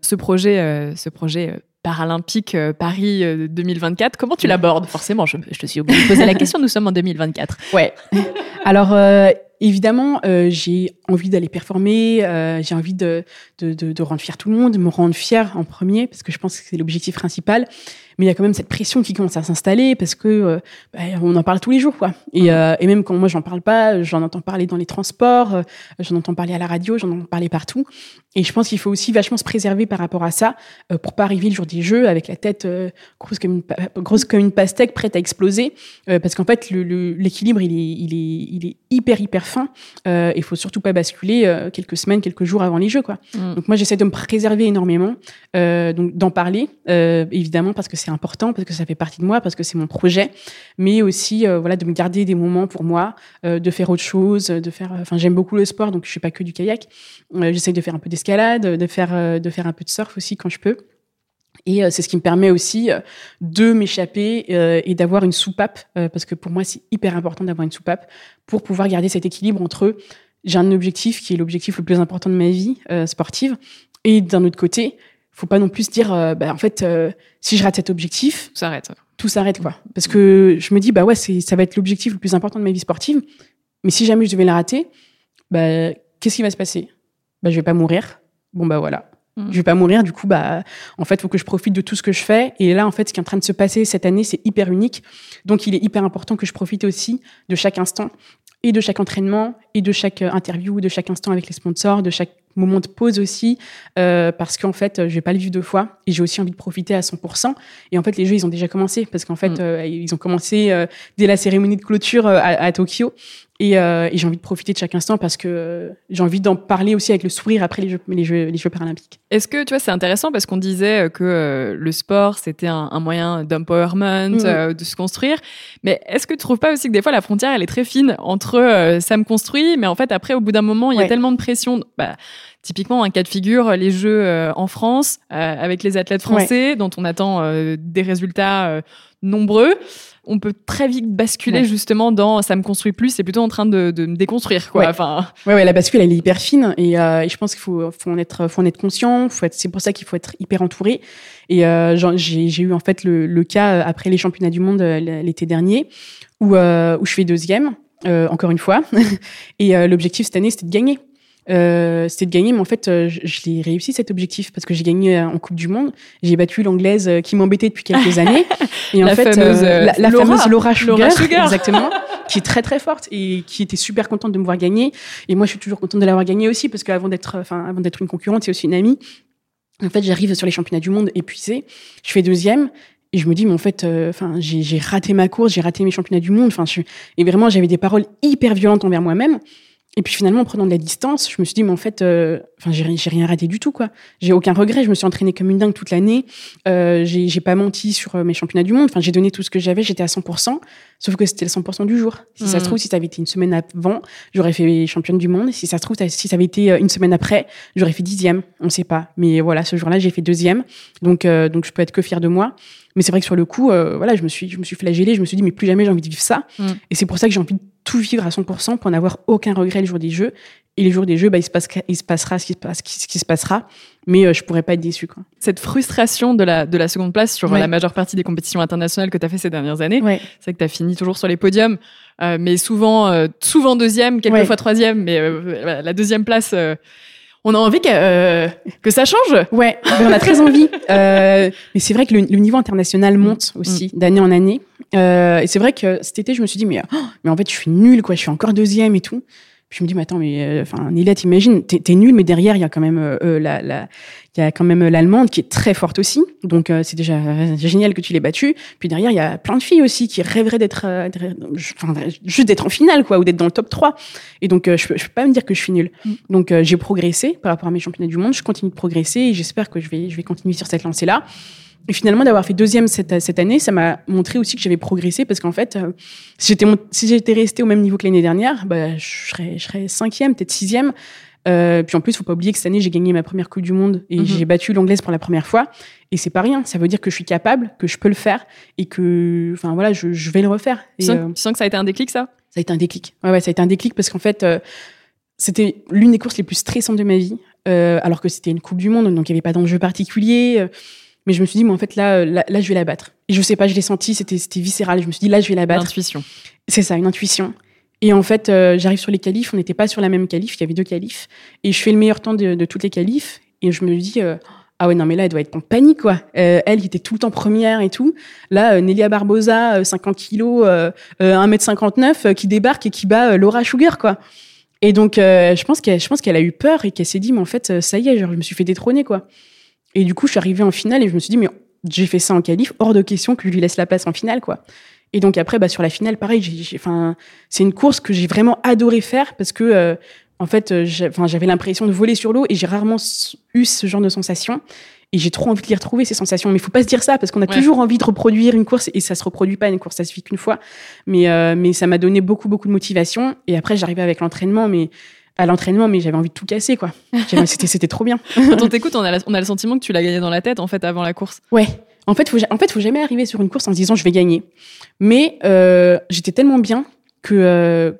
Ce projet, ce projet paralympique euh, Paris euh, 2024, comment tu l'abordes? Forcément, je, je te suis obligée de poser la question, nous sommes en 2024. Ouais. <laughs> Alors, euh, évidemment, euh, j'ai envie d'aller performer, euh, j'ai envie de, de, de, de rendre fier tout le monde, de me rendre fier en premier, parce que je pense que c'est l'objectif principal. Mais il y a quand même cette pression qui commence à s'installer parce que euh, bah, on en parle tous les jours quoi. Et, euh, et même quand moi j'en parle pas j'en entends parler dans les transports j'en entends parler à la radio j'en entends parler partout. Et je pense qu'il faut aussi vachement se préserver par rapport à ça pour pas arriver le jour des jeux avec la tête grosse comme une grosse comme une pastèque prête à exploser. Parce qu'en fait l'équilibre il est il est il est hyper hyper fin euh, il faut surtout pas basculer euh, quelques semaines quelques jours avant les jeux quoi. Mm. donc moi j'essaie de me préserver énormément euh, donc d'en parler euh, évidemment parce que c'est important parce que ça fait partie de moi parce que c'est mon projet mais aussi voilà de me garder des moments pour moi de faire autre chose de faire enfin j'aime beaucoup le sport donc je fais pas que du kayak. J'essaie de faire un peu d'escalade de faire de faire un peu de surf aussi quand je peux et euh, c'est ce qui me permet aussi euh, de m'échapper euh, et d'avoir une soupape, parce que pour moi, c'est hyper important d'avoir une soupape pour pouvoir garder cet équilibre entre j'ai un objectif qui est l'objectif le plus important de ma vie sportive, et d'un autre côté, faut pas non plus se dire, bah, en fait, si je rate cet objectif, Tout s'arrête. tout s'arrête quoi. Parce que je me dis, bah ouais, ça va être l'objectif le plus important de ma vie sportive, mais si jamais je devais le rater, bah, qu'est-ce qui va se passer? Bah, je vais pas mourir. Bon bah voilà. Mhm. Je vais pas mourir, du coup, bah, en fait, faut que je profite de tout ce que je fais. Et là, en fait, ce qui est en train de se passer cette année, c'est hyper unique. Donc, il est hyper important que je profite aussi de chaque instant et de chaque entraînement et de chaque euh, interview, de chaque instant avec les sponsors, de chaque moment de pause aussi, euh, parce qu'en fait, je vais pas le vivre deux fois et j'ai aussi envie de profiter à 100%. Et en fait, les jeux, ils ont déjà commencé parce qu'en fait, Mm. euh, ils ont commencé euh, dès la cérémonie de clôture à, à Tokyo. Et, euh, et j'ai envie de profiter de chaque instant parce que euh, j'ai envie d'en parler aussi avec le sourire après les Jeux, les jeux, les jeux paralympiques. Est-ce que tu vois c'est intéressant parce qu'on disait que euh, le sport c'était un, un moyen d'empowerment, euh, de se construire, mais est-ce que tu trouves pas aussi que des fois la frontière elle est très fine entre euh, ça me construit, mais en fait après au bout d'un moment il y a tellement de pression. Bah, typiquement un cas de figure les Jeux euh, en France euh, avec les athlètes français dont on attend euh, des résultats euh, nombreux. On peut très vite basculer Ouais. justement dans ça me construit plus, c'est plutôt en train de, de me déconstruire quoi. Ouais. Enfin, Ouais, ouais, la bascule, elle est hyper fine et, euh, et je pense qu'il faut, faut en être, faut en être conscient. Faut être, c'est pour ça qu'il faut être hyper entouré. Et euh, j'ai, j'ai eu en fait le, le cas euh, après les championnats du monde l'été dernier où, euh, où je fais deuxième, encore une fois. <laughs> et l'objectif cette année, c'était de gagner. Euh, c'était de gagner, mais en fait, euh, je, je l'ai réussi cet objectif parce que j'ai gagné euh, en Coupe du Monde. J'ai battu l'anglaise euh, qui m'embêtait depuis quelques <laughs> années. Et La en fait, fameuse, euh, la, la Laura. fameuse Laura Sugar, Laura Sugar. exactement, <laughs> qui est très très forte et qui était super contente de me voir gagner. Et moi, je suis toujours contente de l'avoir gagné aussi parce qu'avant d'être, enfin, avant d'être une concurrente, c'est aussi une amie. En fait, j'arrive sur les championnats du monde épuisée. Je fais deuxième. Et je me dis, mais en fait, enfin, j'ai j'ai raté ma course, j'ai raté mes championnats du monde. Enfin, je, et vraiment, j'avais des paroles hyper violentes envers moi-même. Et puis finalement, en prenant de la distance, je me suis dit, mais en fait, euh, enfin, j'ai ri- j'ai rien raté du tout, quoi. J'ai aucun regret. Je me suis entraînée comme une dingue toute l'année. Euh, j'ai j'ai pas menti sur euh, mes championnats du monde. Enfin, j'ai donné tout ce que j'avais. J'étais à 100%. Sauf que c'était le 100% du jour. Si ça se trouve, si ça avait été une semaine avant, j'aurais fait championne du monde. Si ça se trouve, si ça avait été euh, une semaine après, j'aurais fait dixième. On sait pas. Mais voilà, ce jour-là, j'ai fait deuxième. Donc, euh, donc je peux être que fière de moi. Mais c'est vrai que sur le coup, euh, voilà, je me suis, je me suis flagellée. Je me suis dit, mais plus jamais j'ai envie de vivre ça. Mm. Et c'est pour ça que j'ai envie de tout vivre à 100% pour n'avoir aucun regret le jour des Jeux. Et les jours des Jeux, bah, il se passe, il se passera ce qui se passe, ce qui se passera. Mais euh, je pourrais pas être déçue, quoi. cette frustration de la, de la seconde place sur Ouais. la majeure partie des compétitions internationales que tu as fait ces dernières années. Ouais. C'est que tu as fini toujours sur les podiums, euh, mais souvent, euh, souvent deuxième, quelquefois Ouais. troisième, mais euh, la deuxième place, euh, on a envie que, euh, que ça change. Ouais, on a très envie. Euh, mais c'est vrai que le, le niveau international monte aussi d'année en année. Euh, et c'est vrai que cet été, je me suis dit, mais, oh, mais en fait, je suis nulle, quoi. Je suis encore deuxième et tout. Puis je me dis, mais attends, mais euh, enfin, Nélia, t'imagines, t'es, t'es nulle, mais derrière, il y a quand même euh, euh, la, la, il y a quand même l'allemande qui est très forte aussi. Donc euh, c'est déjà euh, génial que tu l'aies battue. Puis derrière, il y a plein de filles aussi qui rêveraient d'être, euh, enfin, juste d'être en finale, quoi, ou d'être dans le top 3. Et donc, euh, je, peux, je peux pas me dire que je suis nulle. Donc euh, j'ai progressé par rapport à mes championnats du monde. Je continue de progresser et j'espère que je vais, je vais continuer sur cette lancée-là. Et finalement, d'avoir fait deuxième cette, cette année, ça m'a montré aussi que j'avais progressé parce qu'en fait, euh, si j'étais si j'étais restée au même niveau que l'année dernière, bah, je serais, je serais cinquième, peut-être sixième. Euh, puis en plus, faut pas oublier que cette année, j'ai gagné ma première Coupe du Monde et Mhm. j'ai battu l'anglaise pour la première fois. Et c'est pas rien. Ça veut dire que je suis capable, que je peux le faire et que, enfin voilà, je, je vais le refaire. Et, Tu sens, euh, tu sens que ça a été un déclic, ça? Ça a été un déclic. Ouais, ouais, ça a été un déclic parce qu'en fait, euh, c'était l'une des courses les plus stressantes de ma vie, euh, alors que c'était une Coupe du Monde, donc il n'y avait pas d'enjeu particulier. Mais je me suis dit, mais en fait, là, euh, là, là, je vais la battre. Et je sais pas, je l'ai senti, c'était viscéral. Je me suis dit, là, je vais la battre. L'intuition. C'est ça, une intuition. Et en fait, euh, j'arrive sur les qualifs, on n'était pas sur la même qualif, il y avait deux qualifs, et je fais le meilleur temps de, de toutes les qualifs, et je me dis, euh, ah ouais, non, mais là, elle doit être en panique, quoi. Euh, elle, qui était tout le temps première et tout. Là, Nelia Barbosa, euh, 50 kilos, euh, euh, 1m59, euh, qui débarque et qui bat Laura Sugar, quoi. Et donc, je pense qu'elle, a eu peur et qu'elle s'est dit, mais en fait, ça y est, genre, je me suis fait détrôner, quoi. Et du coup, je suis arrivée en finale et je me suis dit, mais j'ai fait ça en qualif, hors de question que je lui laisse la place en finale, quoi. Et donc après, bah, sur la finale, pareil, j'ai, enfin, c'est une course que j'ai vraiment adoré faire parce que, euh, en fait, euh, j'avais l'impression de voler sur l'eau et j'ai rarement eu ce genre de sensation. Et j'ai trop envie de les retrouver, ces sensations. Mais il faut pas se dire ça parce qu'on a Ouais. toujours envie de reproduire une course et ça se reproduit pas une course, ça se vit qu'une fois. Mais, euh, mais ça m'a donné beaucoup, beaucoup de motivation. Et après, j'arrivais avec l'entraînement, mais à l'entraînement, mais j'avais envie de tout casser, quoi. J'avais- C'était, c'était trop bien. <laughs> Quand on t'écoute, on a, la- on a le sentiment que tu l'as gagné dans la tête en fait avant la course. Ouais. En fait, faut, en fait, faut jamais arriver sur une course en se disant je vais gagner. Mais euh, j'étais tellement bien que euh,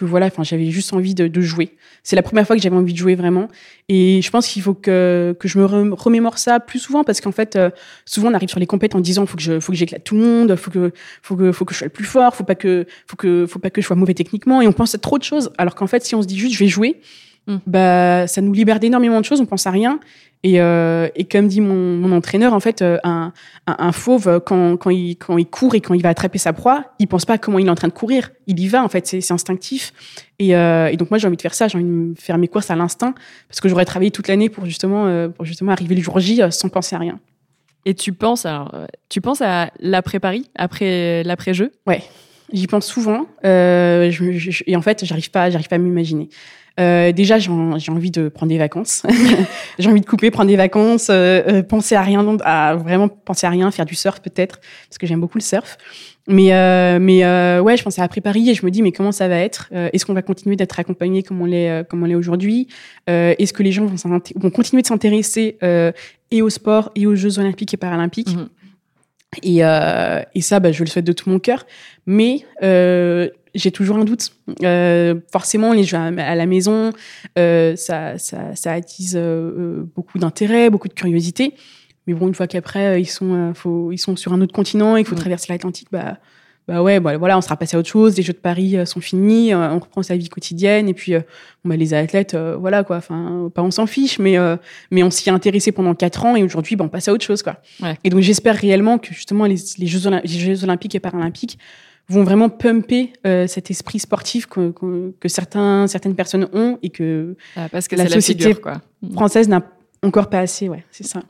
que voilà, enfin, j'avais juste envie de, de jouer. C'est la première fois que j'avais envie de jouer vraiment. Et je pense qu'il faut que que je me rem- remémore ça plus souvent parce qu'en fait, euh, souvent on arrive sur les compètes en disant faut que je faut que j'éclate tout le monde, faut que faut que faut que je sois le plus fort, faut pas que faut que faut pas que je sois mauvais techniquement. Et on pense à trop de choses. Alors qu'en fait, si on se dit juste je vais jouer, Mm. bah ça nous libère d'énormément de choses. On pense à rien. Et, euh, et comme dit mon, mon entraîneur, en fait, euh, un, un, un fauve, quand, quand, il, quand il court et quand il va attraper sa proie, il pense pas comment il est en train de courir. Il y va, en fait, c'est instinctif. Et, euh, et donc moi, j'ai envie de faire ça, j'ai envie de faire mes courses à l'instinct, parce que j'aurais travaillé toute l'année pour justement, pour justement arriver le jour J sans penser à rien. Et tu penses, alors, tu penses à l'après-Paris, après l'après-jeu? J'y pense souvent, euh, je, je- je- et en fait, j'arrive pas, j'arrive pas à m'imaginer. Euh, déjà, j'ai en- j'ai envie de prendre des vacances. <laughs> j'ai envie de couper, prendre des vacances, euh, euh, penser à rien, à vraiment penser à rien, faire du surf peut-être, parce que j'aime beaucoup le surf. Mais, euh, mais euh, ouais, je pense à après Paris et je me dis, mais comment ça va être? Euh, Est-ce qu'on va continuer d'être accompagné comme on l'est, comme on l'est aujourd'hui? Euh, Est-ce que les gens vont, vont continuer de s'intéresser euh, et au sport et aux Jeux Olympiques et Paralympiques? Mhm. et, euh, et ça, bah, je le souhaite de tout mon cœur. Mais euh, j'ai toujours un doute. Euh, forcément, les jeux à, à la maison, euh, ça, ça, ça attise euh, euh, beaucoup d'intérêt, beaucoup de curiosité. Mais bon, une fois qu'après, euh, ils, sont, euh, faut, ils sont sur un autre continent et qu'il faut Ouais. traverser l'Atlantique, bah, bah ouais, bah, voilà, on sera passé à autre chose. Les Jeux de Paris sont finis, on reprend sa vie quotidienne. Et puis, euh, bah, les athlètes, voilà quoi. Enfin, pas on s'en fiche, mais, euh, mais on s'y est intéressé pendant quatre ans et aujourd'hui, bah, on passe à autre chose, quoi. Ouais. Et donc, j'espère réellement que justement les, les, Jeux, Olymp- les Jeux Olympiques et Paralympiques vont vraiment pumper euh, cet esprit sportif que, que, que certains, certaines personnes ont et que Ah, Parce que La société figure, quoi. française n'a encore pas assez. Ouais, c'est ça.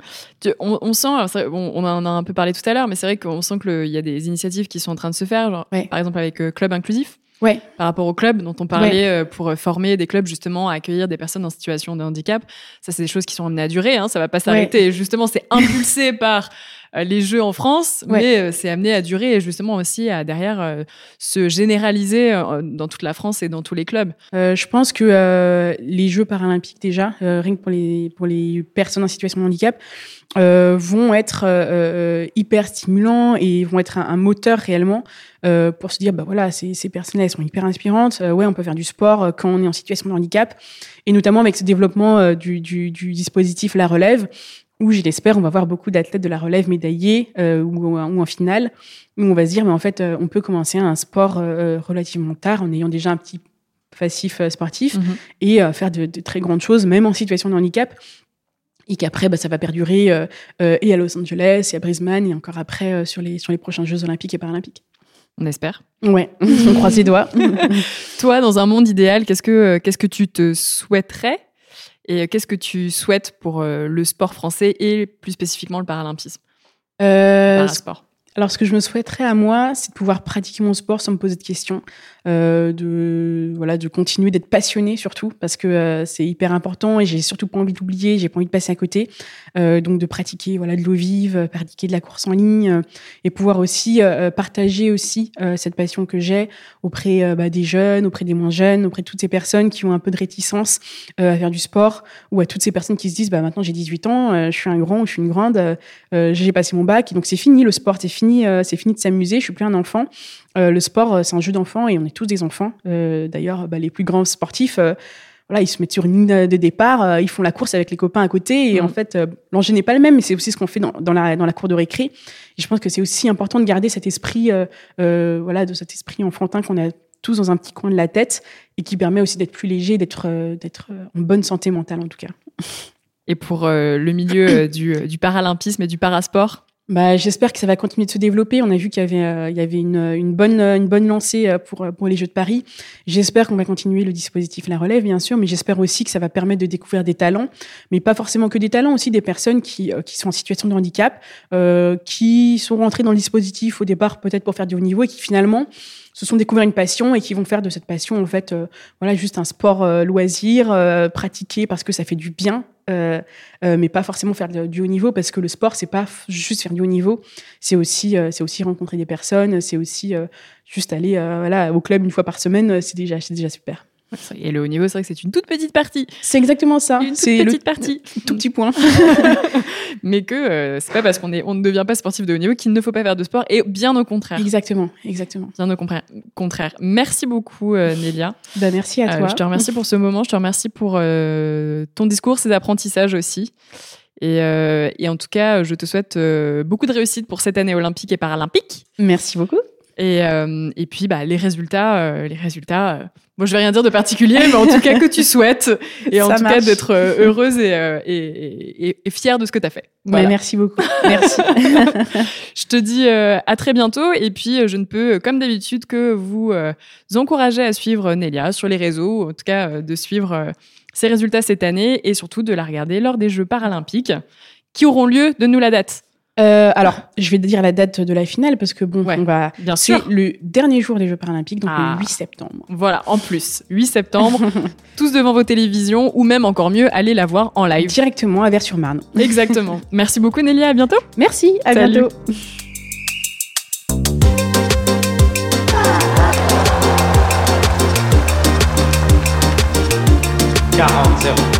On, on sent, vrai, bon, on en a un peu parlé tout à l'heure, mais c'est vrai qu'on sent qu'il y a des initiatives qui sont en train de se faire, genre, Ouais. par exemple avec euh, Club Inclusif, Ouais. par rapport au club dont on parlait euh, pour former des clubs justement à accueillir des personnes en situation de handicap. Ça, c'est des choses qui sont amenées à durer, hein, ça va pas s'arrêter. Justement, c'est impulsé <laughs> par les Jeux en France, Ouais. mais euh, c'est amené à durer et justement aussi à derrière euh, se généraliser euh, dans toute la France et dans tous les clubs. Euh, je pense que euh, les Jeux paralympiques déjà, euh, rien que pour les pour les personnes en situation de handicap, euh, vont être euh, euh, hyper stimulants et vont être un, un moteur réellement euh, pour se dire bah voilà ces ces personnes-là elles sont hyper inspirantes. Euh, ouais, on peut faire du sport euh, quand on est en situation de handicap et notamment avec ce développement euh, du, du du dispositif la relève où je l'espère on va voir beaucoup d'athlètes de la relève médaillés euh, ou, ou en finale où on va se dire mais en fait euh, on peut commencer un sport euh, relativement tard en ayant déjà un petit passif sportif Mhm. et euh, faire de, de très grandes choses, même en situation de handicap. Et qu'après, bah, ça va perdurer et à Los Angeles, et à Brisbane, et encore après sur, les, sur les prochains Jeux Olympiques et Paralympiques. On espère. Ouais, <laughs> on croise les doigts. <laughs> Toi, dans un monde idéal, qu'est-ce que qu'est-ce que tu te souhaiterais et euh, qu'est-ce que tu souhaites pour euh, le sport français et plus spécifiquement le paralympisme, Euh, parasport alors, ce que je me souhaiterais à moi, c'est de pouvoir pratiquer mon sport sans me poser de questions, euh, de voilà, de continuer d'être passionné surtout, parce que euh, c'est hyper important et j'ai surtout pas envie d'oublier, j'ai pas envie de passer à côté. Euh, donc, de pratiquer voilà de l'eau vive, euh, pratiquer de la course en ligne euh, et pouvoir aussi euh, partager aussi cette passion que j'ai auprès bah, des jeunes, auprès des moins jeunes, auprès de toutes ces personnes qui ont un peu de réticence à faire du sport ou à toutes ces personnes qui se disent bah maintenant j'ai 18 ans, je suis un grand ou je suis une grande, j'ai passé mon bac, donc c'est fini le sport, c'est fini, c'est fini de s'amuser, je suis plus un enfant. Euh, le sport, euh, c'est un jeu d'enfant et on est tous des enfants. Euh, D'ailleurs, bah, les plus grands sportifs, euh, voilà, ils se mettent sur une ligne de départ, ils font la course avec les copains à côté, et Mhm. en fait, l'enjeu n'est pas le même, mais c'est aussi ce qu'on fait dans, dans la, dans la cour de récré. Et je pense que c'est aussi important de garder cet esprit, voilà, de cet esprit enfantin qu'on a tous dans un petit coin de la tête et qui permet aussi d'être plus léger, d'être en bonne santé mentale en tout cas. Et pour le milieu du, du paralympisme et du parasport Bah, j'espère que ça va continuer de se développer. On a vu qu'il y avait, euh, il y avait une, une bonne, une bonne lancée euh, pour, pour les Jeux de Paris. J'espère qu'on va continuer le dispositif La Relève, bien sûr, mais j'espère aussi que ça va permettre de découvrir des talents, mais pas forcément que des talents, aussi des personnes qui, euh, qui sont en situation de handicap, euh, qui sont rentrées dans le dispositif au départ peut-être pour faire du haut niveau et qui finalement se sont découvert une passion et qui vont faire de cette passion en fait, euh, voilà, juste un sport euh, loisir, euh, pratiqué parce que ça fait du bien. Mais pas forcément faire du haut niveau parce que le sport c'est pas juste faire du haut niveau c'est aussi c'est aussi rencontrer des personnes c'est aussi juste aller voilà au club une fois par semaine c'est déjà c'est déjà super <laughs> Et le haut niveau, c'est vrai que c'est une toute petite partie. c'est exactement ça Une toute le petite partie. <laughs> tout petit point <laughs> Mais que euh, c'est pas parce qu'on est, on ne devient pas sportif de haut niveau qu'il ne faut pas faire de sport. Et bien au contraire. exactement exactement Bien au contraire. contraire. Merci beaucoup, euh, Nélia. bah merci à Euh, toi je te remercie pour ce moment. Je te remercie pour euh, ton discours, ces apprentissages aussi. Et, euh, et en tout cas, je te souhaite euh, beaucoup de réussite pour cette année olympique et paralympique. merci beaucoup Et, euh, et puis, bah, les résultats, euh, les résultats. euh, moi, je vais rien dire de particulier, mais en tout cas que tu souhaites, et en Ça tout cas d'être euh, heureuse et, euh, et, et, et fière de ce que tu as fait. Voilà. merci beaucoup <laughs> merci Je te dis euh, à très bientôt, et puis je ne peux, comme d'habitude, que vous euh, encourager à suivre Nelia sur les réseaux, en tout cas de suivre ses résultats cette année, et surtout de la regarder lors des Jeux paralympiques, qui auront lieu de nous la date. Euh, alors je vais te dire la date de la finale parce que bon Ouais, on va Bien c'est sûr. le dernier jour des Jeux paralympiques donc Ah. le 8 septembre Voilà, en plus, 8 septembre, <laughs> tous devant vos télévisions, ou même encore mieux, allez la voir en live. directement à Vers-sur-Marne <laughs> Exactement. Merci beaucoup Nélia, à bientôt. merci à Salut. bientôt 40-0.